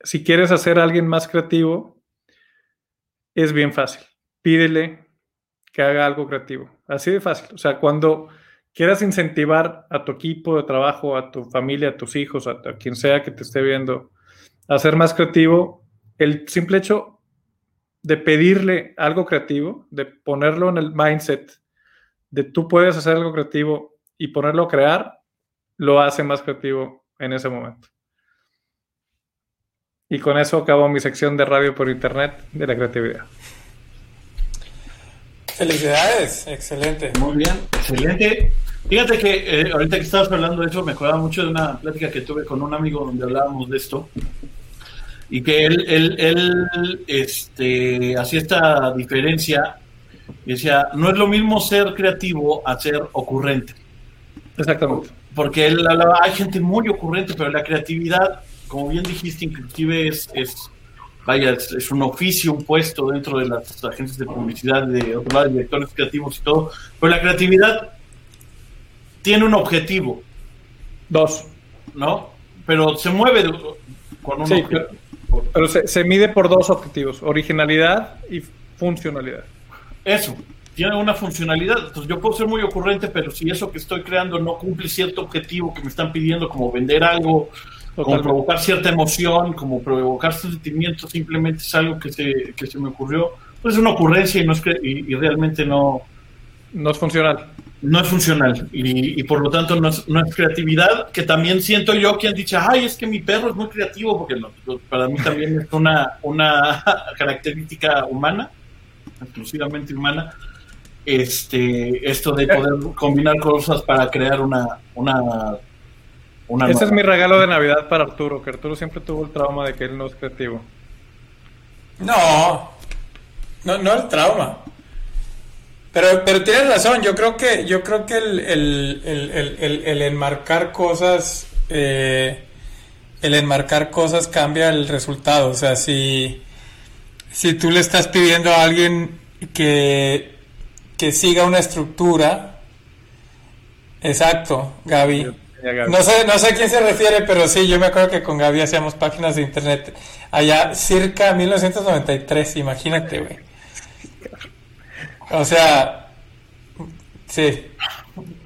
si quieres hacer a alguien más creativo, es bien fácil. Pídele que haga algo creativo. Así de fácil. O sea, cuando quieras incentivar a tu equipo de trabajo, a tu familia, a tus hijos, a, quien sea que te esté viendo, a ser más creativo, el simple hecho de pedirle algo creativo, de ponerlo en el mindset de tú puedes hacer algo creativo y ponerlo a crear, lo hace más creativo en ese momento. Y con eso acabo mi sección de radio por internet de la creatividad. Felicidades, excelente. Muy bien, excelente. Fíjate que eh, ahorita que estabas hablando de eso, me acuerdo mucho de una plática que tuve con un amigo donde hablábamos de esto. Y que él, él, él este, hacía esta diferencia y decía, no es lo mismo ser creativo a ser ocurrente. Exactamente. Porque él hablaba, hay gente muy ocurrente, pero la creatividad, como bien dijiste, inclusive es, es vaya, es, un oficio, un puesto dentro de las agencias de publicidad, de otros lados, directores creativos y todo. Pero la creatividad tiene un objetivo. Dos. ¿No? Pero se mueve con un sí, objetivo. Pero, se, se, mide por dos objetivos, originalidad y funcionalidad. Eso, tiene una funcionalidad. Entonces yo puedo ser muy ocurrente, pero si eso que estoy creando no cumple cierto objetivo que me están pidiendo, como vender algo, como provocar cierta emoción, como provocar sentimientos, simplemente es algo que se, que se me ocurrió, pues es una ocurrencia y, no es y, y realmente no... No es funcional no es funcional y, y por lo tanto no es, no es, creatividad, que también siento yo que han dicho, ay, es que mi perro es muy creativo, porque no, para mí también es una, una característica humana, exclusivamente humana, este, esto de poder combinar cosas para crear una... una, una Ese es mi regalo de Navidad para Arturo, que Arturo siempre tuvo el trauma de que él no es creativo. No, no, no el trauma. Pero, pero tienes razón, yo creo que, yo creo que el, el, el, el enmarcar cosas, eh, el enmarcar cosas cambia el resultado. O sea, si, si tú le estás pidiendo a alguien que, que siga una estructura, exacto, Gaby. No sé, no sé a quién se refiere, pero sí, yo me acuerdo que con Gaby hacíamos páginas de internet allá cerca 1993, imagínate, güey. O sea, sí.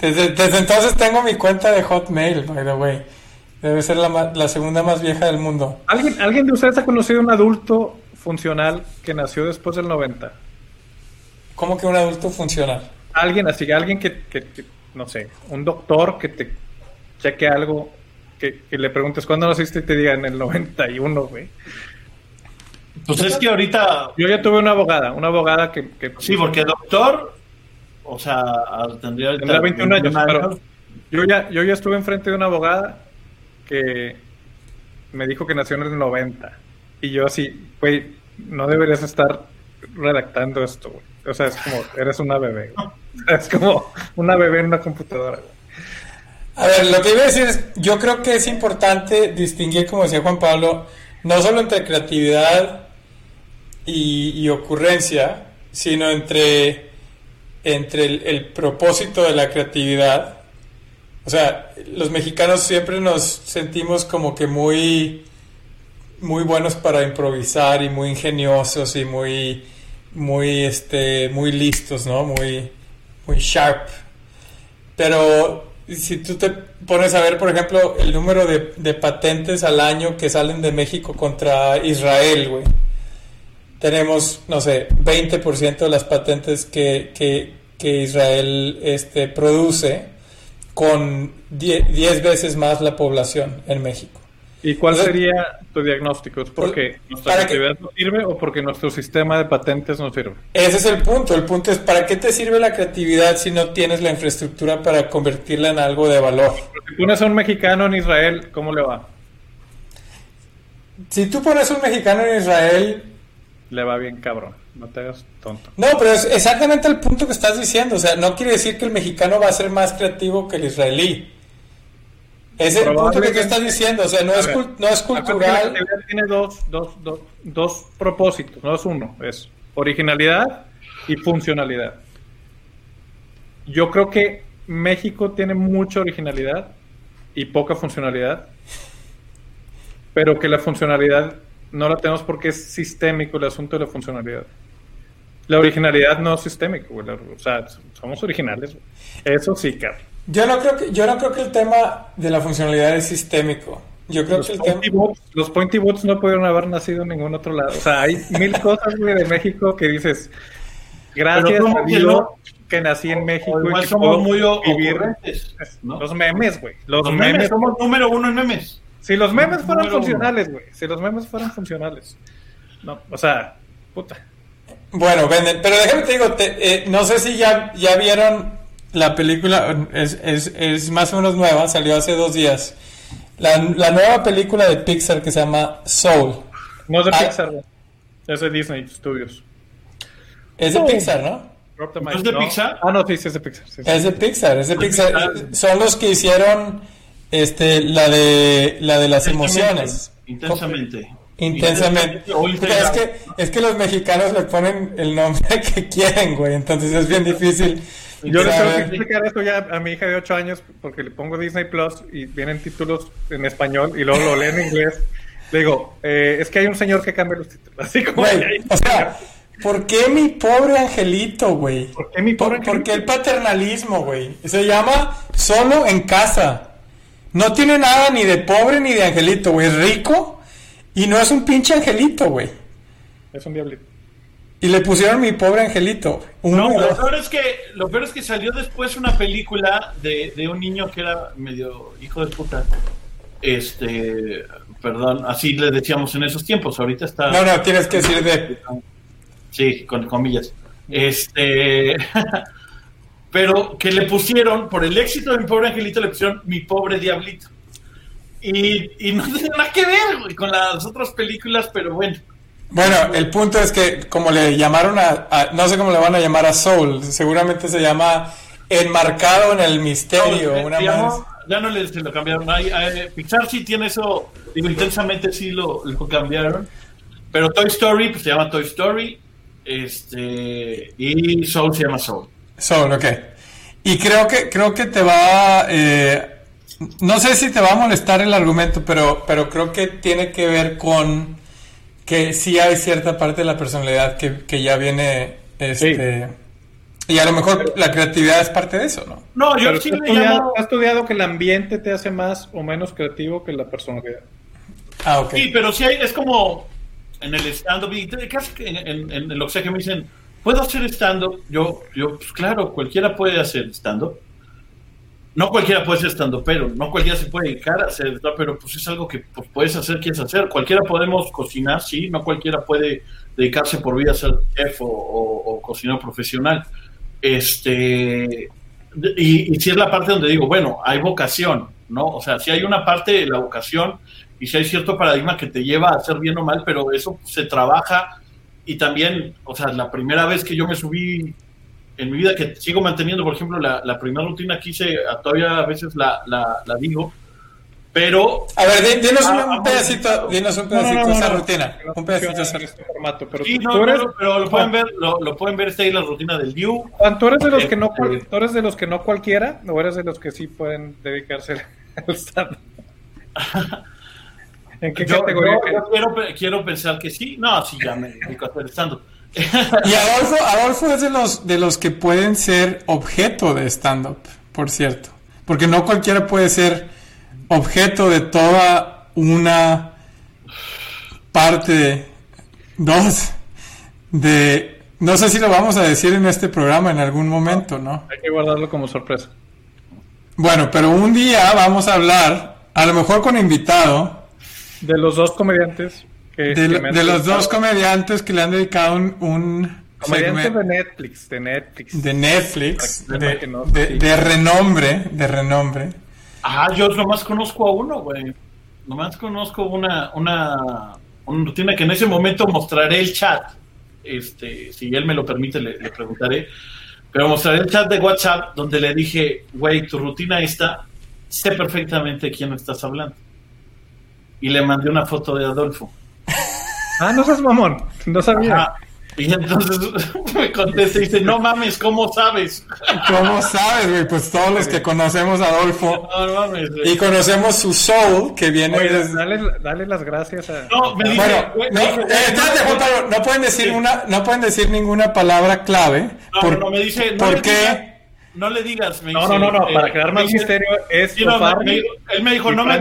Desde, entonces tengo mi cuenta de Hotmail, by the way. Debe ser la, la, segunda más vieja del mundo. ¿Alguien, ¿Alguien de ustedes ha conocido un adulto funcional que nació después del 90? ¿Cómo que un adulto funcional? Alguien así, alguien que, que, no sé, un doctor que te cheque algo, que, que le preguntes cuándo naciste y te diga en el 91, güey. Pues es que ahorita. Yo ya tuve una abogada, una abogada que. sí, porque doctor, o sea, tendría, tendría 21 años. Pero yo ya, yo ya estuve enfrente de una abogada que me dijo que nació en el 90. Y yo así, güey, no deberías estar redactando esto, güey. O sea, es como, eres una bebé. Es como una bebé en una computadora. A ver, lo que iba a decir es, yo creo que es importante distinguir, como decía Juan Pablo, no solo entre creatividad y, ocurrencia, sino entre, entre el, propósito de la creatividad. O sea, los mexicanos siempre nos sentimos como que muy, muy buenos para improvisar y muy ingeniosos y muy, muy, este, muy listos, ¿no? Muy, muy sharp. Pero si tú te pones a ver, por ejemplo, el número de, de patentes al año que salen de México contra Israel, güey tenemos, no sé, 20% de las patentes que, que, que, Israel este, produce con 10 veces más la población en México. ¿Y cuál sería tu diagnóstico? ¿Es porque pues, nuestra creatividad no sirve o porque nuestro sistema de patentes no sirve? Ese es el punto. El punto es, ¿para qué te sirve la creatividad si no tienes la infraestructura para convertirla en algo de valor? Si pones a un mexicano en Israel, ¿cómo le va? Si tú pones a un mexicano en Israel, le va bien cabrón. No te hagas tonto. No, pero es exactamente el punto que estás diciendo. O sea, no quiere decir que el mexicano va a ser más creativo que el israelí. Es el punto que estás diciendo. O sea, no, es, no es cultural. La tiene dos, dos, dos, dos propósitos, no es uno. Es originalidad y funcionalidad. Yo creo que México tiene mucha originalidad y poca funcionalidad, pero que la funcionalidad no la tenemos porque es sistémico el asunto de la funcionalidad. La originalidad no es sistémico, O sea, somos originales. Eso sí, Carlos. Yo no creo que, yo no creo que el tema de la funcionalidad es sistémico. Yo creo los que el pointy tema... los pointy bots no pudieron haber nacido en ningún otro lado. O sea, hay mil cosas, de México que dices, gracias a Dios que nací en México y que somos muy vivir. Los memes, güey. Los, memes, memes, somos número uno en memes. Si los memes fueran funcionales, güey. Si los memes fueran funcionales. No, o sea, puta. Bueno, venden. Pero déjame te digo, te- eh, no sé si ya, ya vieron la película, es, es, es más o menos nueva, salió hace dos días. La, la nueva película de Pixar que se llama Soul. No es de Ah. Pixar, güey. Es de Disney Studios. Es de. Pixar, ¿no? Drop the ¿No mic, es de Pixar? Ah, no, sí, sí es de Pixar. sí, sí. Es de Pixar, es de. Pixar. Son los que hicieron este la de la de las emociones. Intensamente. Intensamente. Es que, es que los mexicanos le ponen el nombre que quieren, güey. Entonces es bien difícil. Yo le tengo que explicar esto ya a mi hija de 8 años porque le pongo Disney Plus y vienen títulos en español y luego lo lee en inglés. Le digo, eh, es que hay un señor que cambia los títulos. Así como. Güey, o sea, ¿por qué mi pobre angelito, güey? ¿Por qué mi pobre ¿Por, por qué el paternalismo, güey? Se llama solo en casa. No tiene nada ni de pobre ni de angelito, güey. Es rico y no es un pinche angelito, güey. Es un diablito. Y le pusieron mi pobre angelito. No, lo peor es que lo peor es que salió después una película de, de un niño que era medio hijo de puta. Este, perdón, así le decíamos en esos tiempos. Ahorita está. No, no, tienes que decir de. Sí, con comillas. Este, pero que le pusieron por el éxito de mi pobre angelito le pusieron mi pobre diablito. Y, y no tiene nada que ver güey, con las otras películas, pero bueno. Bueno, el punto es que como le llamaron a, a- no sé cómo le van a llamar a Soul, seguramente se llama Enmarcado en el Misterio, No, una se llamó- más. ya no le se lo cambiaron. Hay- hay- Pixar sí tiene eso, digo, intensamente sí lo, lo cambiaron. Pero Toy Story, pues se llama Toy Story. Este, y Soul se llama Soul. Soul, ok. Y creo que, creo que te va, eh, no sé si te va a molestar el argumento, pero, pero creo que tiene que ver con que sí hay cierta parte de la personalidad que, que ya viene, este, y a lo mejor la creatividad es parte de eso, ¿no? No, yo Pero sí ¿has le estudiado, llamo. has estudiado que el ambiente te hace más o menos creativo que la personalidad. Ah, ok. Sí, pero sí hay, es como en el stand-up, casi en, en, en lo que sea que me dicen, ¿puedo hacer stand-up? Yo, yo, pues claro, cualquiera puede hacer stand-up. No cualquiera puede ser stand-up, pero no cualquiera se puede dedicar a hacer stand-up, pero pues es algo que pues, puedes hacer, quieres hacer. Cualquiera podemos cocinar, sí, no cualquiera puede dedicarse por vida a ser chef o, o- cocinero profesional. Este, y, y si es la parte donde digo, bueno, hay vocación, ¿no? O sea, si hay una parte de la vocación y si hay cierto paradigma que te lleva a hacer bien o mal, pero eso se trabaja y también, o sea, la primera vez que yo me subí en mi vida, que sigo manteniendo, por ejemplo, la, la primera rutina que hice, todavía a veces la, la, la digo, pero A ver, di- dinos un, Ah, un ah, pedacito, dinos un No, no, pedacito no, de esa no, rutina. no Un pedacito de esa este formato, pero sí, tú, no, tú eres, no, pero lo pueden ver, lo, lo pueden ver, está ahí la rutina del View. Juan, ¿tú eres de los que no cual- tú eres de los que no cualquiera o eres de los que sí pueden dedicarse al stand ¿En qué Yo, categoría? yo- quedas? yo quiero, quiero pensar que sí, no, sí, ya me dedico a hacer stand-up. Y Adolfo, Adolfo es de los, de los que pueden ser objeto de stand-up, por cierto. Porque no cualquiera puede ser objeto de toda una parte, dos, de... No sé si lo vamos a decir en este programa en algún momento, ¿no? Hay que guardarlo como sorpresa. Bueno, pero un día vamos a hablar, a lo mejor con invitado, De los dos comediantes que, de, lo- los dos comediantes que le han dedicado un, un comediantes segmento- de Netflix, de Netflix. de Netflix, de, no, de- sí. de renombre, de renombre. Ah, yo nomás conozco a uno, güey. Nomás conozco una, una, una rutina que en ese momento mostraré el chat. Este, si él me lo permite, le, le preguntaré. Pero mostraré el chat de WhatsApp donde le dije, güey, tu rutina esta, sé perfectamente quién estás hablando. Y le mandé una foto de Adolfo. Ah, no seas mamón, no sabía. Ajá. Y entonces me contesta y dice, no mames, ¿cómo sabes? ¿Cómo sabes, güey? Pues todos los que conocemos a Adolfo No mames, güey. y conocemos su soul, que viene Oye, desde... dale, dale las gracias a... No, me dice, Bueno, güey, no, me dice, eh, espérate, Juan Pablo, no pueden decir Sí. una, no pueden decir ninguna palabra clave. No, por- no, me dice, no no le digas. Me No, dice, no, no, no, eh, para crear más dice- misterio es Sí, no, me- él me dijo, no me,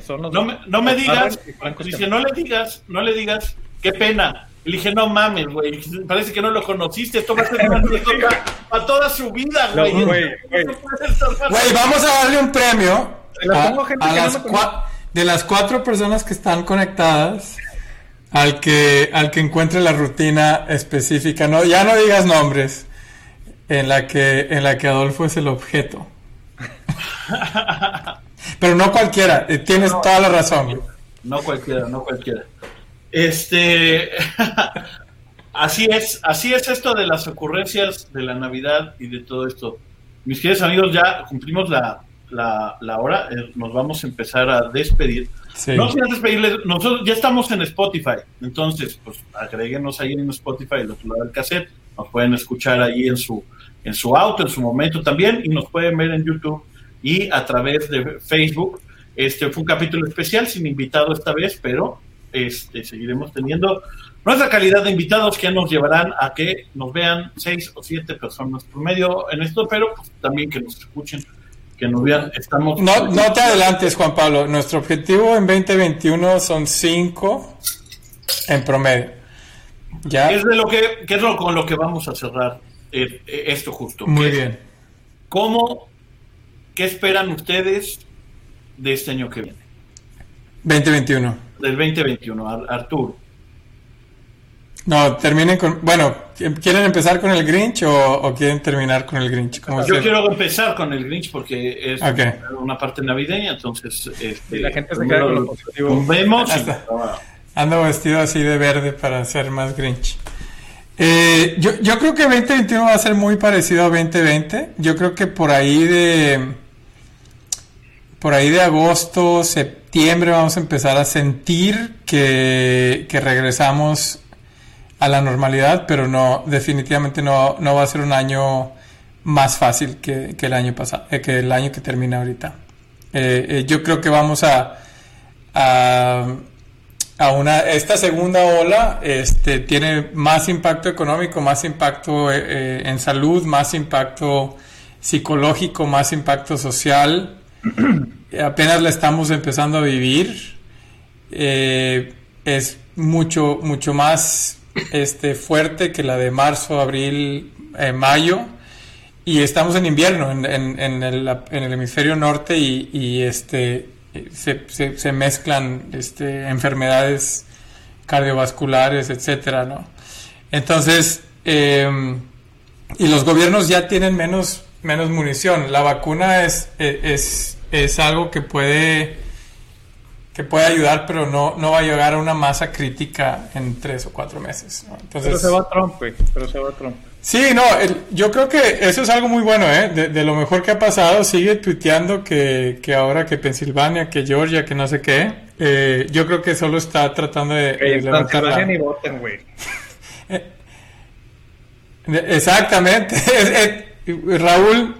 son los no me, no me digas, dice, no le digas, no le digas, qué pena. Le dije, no mames, güey, parece que no lo conociste, esto va a ser una anécdota para toda su vida, No, güey. güey, vamos a darle un premio a, a gente a que no las de las cuatro personas que están conectadas. al que, al que encuentre la rutina específica, no, ya no digas nombres, en la que, en la que Adolfo es el objeto. Pero no cualquiera, eh, tienes toda la razón. No cualquiera, no cualquiera. Este, así es, así es esto de las ocurrencias de la Navidad y de todo esto. Mis queridos amigos, ya cumplimos la, la, hora, eh, nos vamos a empezar a despedir. No sin despedirles, nosotros ya estamos en Spotify, entonces, pues agréguenos ahí en Spotify, el otro lado del cassette, nos pueden escuchar ahí en su, en su auto, en su momento también, y nos pueden ver en YouTube y a través de Facebook. Este fue un capítulo especial sin invitado esta vez, pero este, seguiremos teniendo nuestra calidad de invitados que nos llevarán a que nos vean seis o siete personas por medio en esto, pero pues, también que nos escuchen, que nos vean. Estamos. No, no te adelantes, Juan Pablo. Nuestro objetivo en 2021 son cinco en promedio. ¿Ya? Es de lo que, es lo con lo que vamos a cerrar eh, esto justo. Muy bien. ¿Cómo, qué esperan ustedes de este año que viene? 2021. Del 2021, Arturo. No, terminen con. Bueno, ¿quieren empezar con el Grinch o, quieren terminar con el Grinch? Yo quiero empezar con el Grinch porque es una parte navideña, entonces. Este, la gente se queda con lo positivo. Vemos. ando vestido así de verde para ser más Grinch. Eh, yo, yo creo que 2021 va a ser muy parecido a 2020. Yo creo que por ahí de. Por ahí de agosto, septiembre vamos a empezar a sentir que, que regresamos a la normalidad, pero no, definitivamente no, no va a ser un año más fácil que, el año pasado, eh, que el año que termina ahorita. Eh, yo creo que vamos a, a, una, esta segunda ola este, tiene más impacto económico, más impacto en salud, más impacto psicológico, más impacto social. Apenas la estamos empezando a vivir. es mucho, mucho más este, fuerte que la de marzo, abril, eh, mayo. Y estamos en invierno en, en, el, en el, hemisferio norte y, este, se, se, mezclan este, enfermedades cardiovasculares, etcétera, ¿no? Entonces, em, y los gobiernos ya tienen menos, menos munición. La vacuna es, es, es algo que puede que puede ayudar, pero no, no va a llegar a una masa crítica en tres o cuatro meses. Entonces, pero se va. Pero se va. Sí, no, yo creo que eso es algo muy bueno, ¿eh? De, lo mejor que ha pasado, sigue tuiteando que, que, ahora que Pensilvania, que Georgia, que no sé qué. Eh, yo creo que solo está tratando de, levantar la... ni voten, güey. Exactamente. Raúl,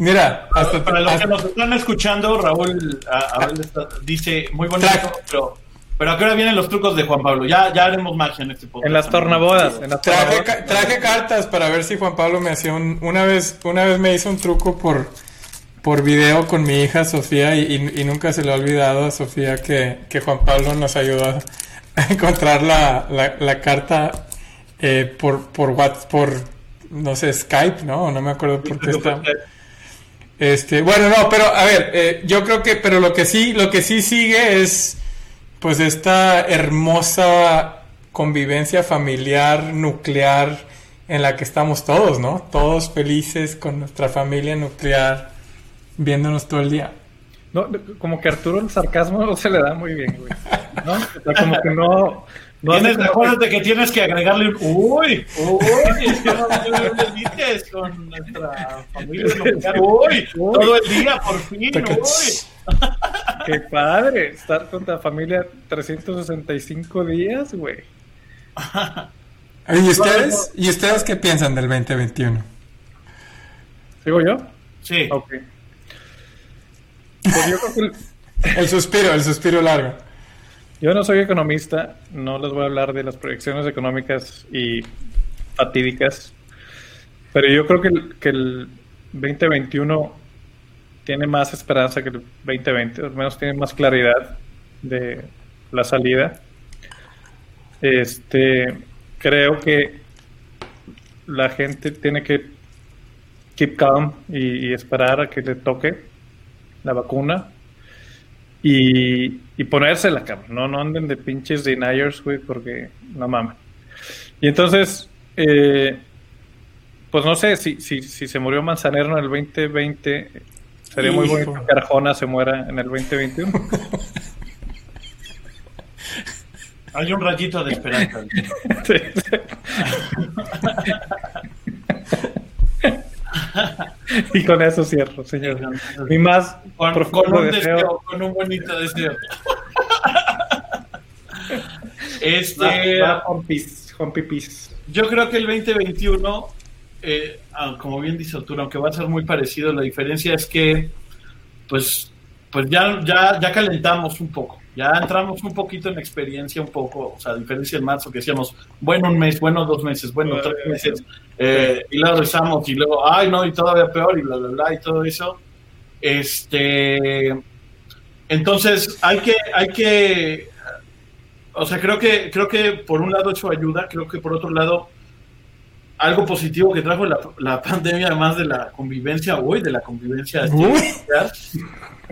Mira, hasta para los que nos están escuchando, Raúl, dice muy bonito, pero, pero a qué hora vienen los trucos de Juan Pablo. Ya, ya haremos magia en este podcast. En las tornabodas. traje, cartas para ver si Juan Pablo me hacía un, una vez, una vez me hizo un truco por, por video con mi hija Sofía y, nunca se le ha olvidado a Sofía que, Juan Pablo nos ayudó a encontrar la, la, carta eh, por, por WhatsApp, por no sé, Skype, ¿no? No me acuerdo por qué está. Este, bueno, no, pero a ver, eh, yo creo que, pero lo que sí, lo que sí sigue es, pues esta hermosa convivencia familiar, nuclear, en la que estamos todos, ¿no? Todos felices con nuestra familia nuclear, viéndonos todo el día. No, como que Arturo el sarcasmo no se le da muy bien, güey. ¿No? O sea, como que no, no tienes, acuérdate que tienes que agregarle un uy, uy, es que no me con nuestra familia. Uy, todo el día, por fin, uy. Qué padre, estar con tu familia 365 días, güey. ¿Y ustedes, ¿Y ustedes qué piensan del 2021? ¿Sigo yo? Sí. Ok. Pues yo creo que el suspiro, el suspiro largo. Yo no soy economista, no les voy a hablar de las proyecciones económicas y fatídicas, pero yo creo que el, que el 2021 tiene más esperanza que el 2020, al menos tiene más claridad de la salida. Este, creo que la gente tiene que keep calm y esperar a que le toque la vacuna y, y ponérsela, cabrón. No, no anden de pinches deniers, güey, porque no mames. Y entonces, eh, pues no sé si, si, si se murió Manzanero en el 2020, sería muy bonito que Arjona se muera en el 2021. Hay un rayito de esperanza. Sí, sí. y con eso cierro, señor. Mi más Con, profundo con un deseo. deseo, con un bonito deseo. Este, Va- va Juan Pis- Juan Pipis. yo creo que el 2021, eh, ah, como bien dice Arturo, aunque va a ser muy parecido, la diferencia es que, pues, pues ya, ya, ya calentamos un poco. Ya entramos un poquito en experiencia, un poco, o sea, a diferencia en marzo que decíamos, bueno, un mes, bueno, dos meses, bueno, tres meses, eh, y luego rezamos, y luego, ay, no, y todavía peor, y bla, bla, bla, y todo eso. Este, entonces, hay que, hay que, o sea, creo que, creo que por un lado eso ayuda, creo que por otro lado, algo positivo que trajo la, la pandemia, además de la convivencia, uy, de la convivencia,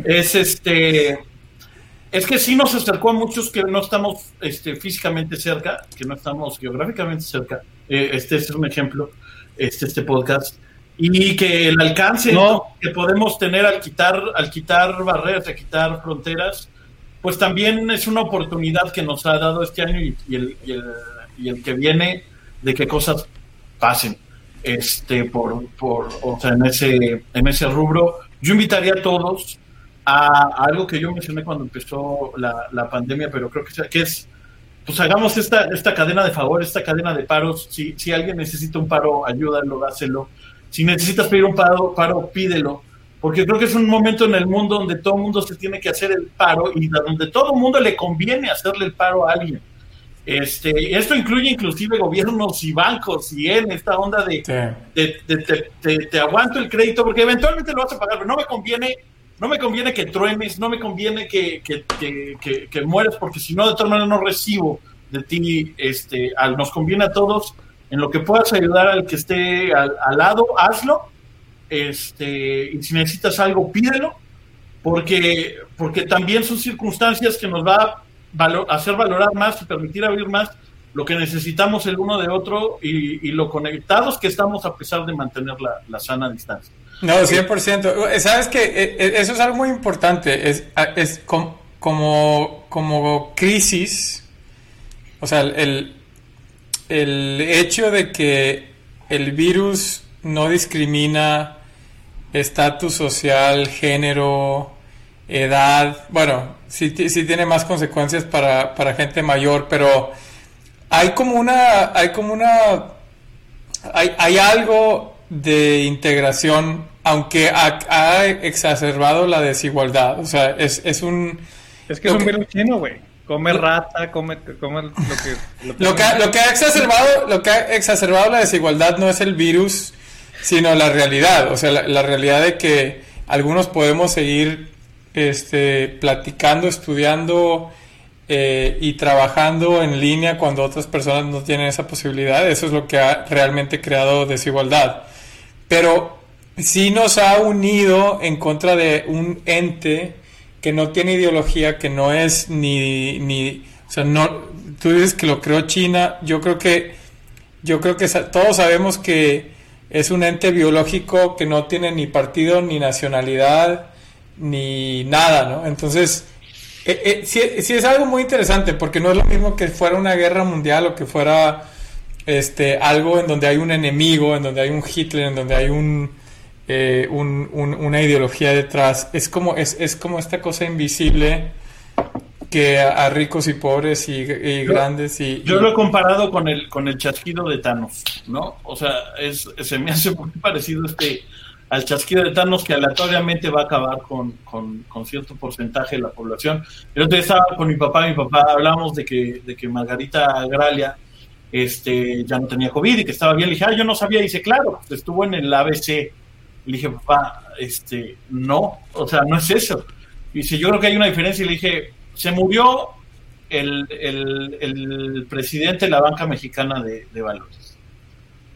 es este, es que sí nos acercó a muchos que no estamos este, físicamente cerca, que no estamos geográficamente cerca. Eh, este es un ejemplo, este, este podcast. Y que el alcance No. que podemos tener al quitar, al quitar barreras, al quitar fronteras, pues también es una oportunidad que nos ha dado este año y, y el, y, el, y el que viene de que cosas pasen este por, por o sea en ese en ese rubro yo invitaría a todos a, algo que yo mencioné cuando empezó la, la pandemia pero creo que, que es pues hagamos esta, esta cadena de favor, esta cadena de paros. Si, si alguien necesita un paro, ayúdalo, dáselo. Si necesitas pedir un paro, paro, pídelo. Porque creo que es un momento en el mundo donde todo el mundo se tiene que hacer el paro y donde todo el mundo le conviene hacerle el paro a alguien. Este, esto incluye inclusive gobiernos y bancos y en esta onda de, Sí. de- de- te- te aguanto el crédito porque eventualmente lo vas a pagar, pero no me conviene, no me conviene que truenes, no me conviene que, que, que, mueras, porque si no, de todas maneras no recibo de ti, este, al, nos conviene a todos, en lo que puedas ayudar al que esté al, al lado, hazlo, este, y si necesitas algo, pídelo, porque, porque también son circunstancias que nos va a hacer valorar más y permitir abrir más lo que necesitamos el uno de otro y, y lo conectados que estamos a pesar de mantener la, la sana distancia. No, 100%. Sabes que eso es algo muy importante. Es, es com- como, como crisis, o sea, el, el hecho de que el virus no discrimina estatus social, género, edad, bueno, sí, sí tiene más consecuencias para, para gente mayor, pero hay como una, hay como una, hay, hay algo de integración, aunque ha, ha exacerbado la desigualdad, o sea, es, es un... Es que es un que- virus chino, güey. Come rata, come, come lo que... Lo que, ha- lo que ha exacerbado, lo que ha exacerbado la desigualdad no es el virus, sino la realidad. O sea, la, la realidad de que algunos podemos seguir este, platicando, estudiando eh, y trabajando en línea cuando otras personas no tienen esa posibilidad. Eso es lo que ha realmente creado desigualdad. Pero sí nos ha unido en contra de un ente que no tiene ideología, que no es ni, ni o sea, no, tú dices que lo creó China, yo creo que, yo creo que todos sabemos que es un ente biológico que no tiene ni partido, ni nacionalidad, ni nada, ¿no? Entonces, eh, eh, sí, sí es algo muy interesante, porque no es lo mismo que fuera una guerra mundial o que fuera este, algo en donde hay un enemigo, en donde hay un Hitler, en donde hay un, eh, un- un- una ideología detrás. Es como, es, es como esta cosa invisible que a, a ricos y pobres y, y Yo- grandes y... Yo y- lo he comparado con el, con el chasquido de Thanos, ¿no? O sea, es, se me hace muy parecido este al chasquido de Thanos que aleatoriamente va a acabar con, con, cierto porcentaje de la población. El otro día estaba con mi papá, mi papá hablábamos de que, de que Margarita Gralia este, ya no tenía COVID y que estaba bien. Le dije, ah, yo no sabía. Y dice, claro, estuvo en el ABC. Le dije, papá, este, no, o sea, no es eso. Y dice, yo creo que hay una diferencia. Y le dije, se murió el, el, el presidente de la banca mexicana de, de valores.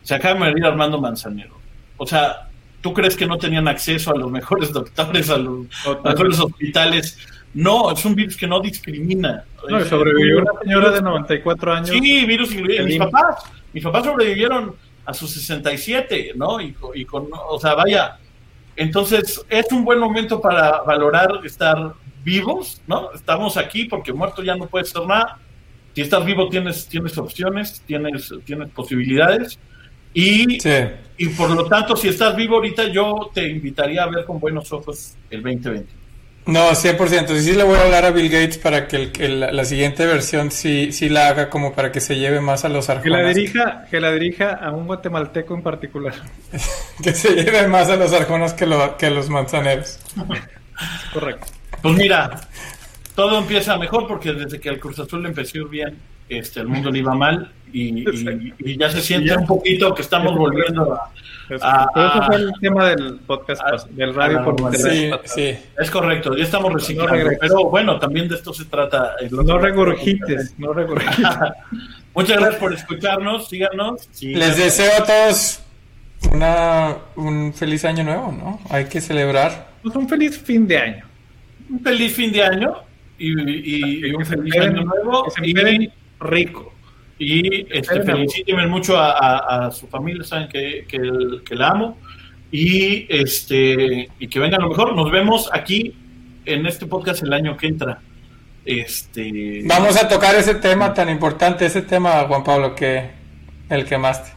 Se acaba de morir Armando Manzanero. O sea, ¿tú crees que no tenían acceso a los mejores doctores, a los mejores hospitales No, es un virus que no discrimina. No, Es- sobrevivió una señora de 94 años. Sí, virus incluido. Mis papás, mis papás sobrevivieron a sus 67, ¿no? Y con, o sea, vaya. Entonces, es un buen momento para valorar estar vivos, ¿no? Estamos aquí porque muerto ya no puede ser nada. Si estás vivo tienes, tienes opciones, tienes, tienes posibilidades. Y, Sí. y por lo tanto, si estás vivo ahorita, yo te invitaría a ver con buenos ojos el 2020. No, 100%. Sí, sí le voy a hablar a Bill Gates para que el- que la, siguiente versión sí, sí la haga como para que se lleve más a los Que la arjonas. dirija, que la dirija a un guatemalteco en particular. Que se lleve más a los arjonas que, lo- que a los manzaneros. Correcto. Pues mira, todo empieza mejor porque desde que al Cruz Azul le empezó bien, este, el mundo le iba mal y, y- y ya se siente un poquito que estamos volviendo a... Pero eso ah. fue el tema del podcast, pas- del radio por Sí, sí. Es correcto, ya estamos reciclando, regreses. pero bueno, también de esto se trata. otro- No regurgites, no regurgites. Muchas gracias por escucharnos, síganos. Sí. Les deseo a todos una, un feliz año nuevo, ¿no? Hay que celebrar. Pues un feliz fin de año. Un feliz fin de año y, y- y un feliz año nuevo. Rico. y este, felicítenme mucho a, a- a su familia, saben que, que, que la amo. Y, este, y que vengan lo mejor. Nos vemos aquí en este podcast el año que entra. Este, Vamos a tocar ese tema tan importante, ese tema, Juan Pablo, que el quemaste.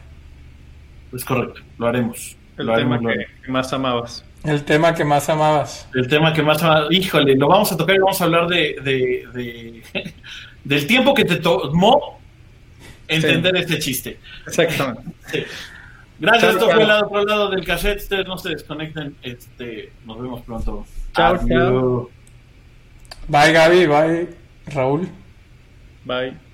Es correcto, lo haremos. El lo tema que, que más amabas. El tema que más amabas. El tema que más... Híjole, lo vamos a tocar y vamos a hablar de, de- de- del tiempo que te tomó entender este chiste. Exactamente. Sí. Gracias, Chao, esto chao. fue el otro lado del cassette. Ustedes no se desconecten. Este, nos vemos pronto. Chao, Adiós. chao. Bye Gaby, bye Raúl. Bye.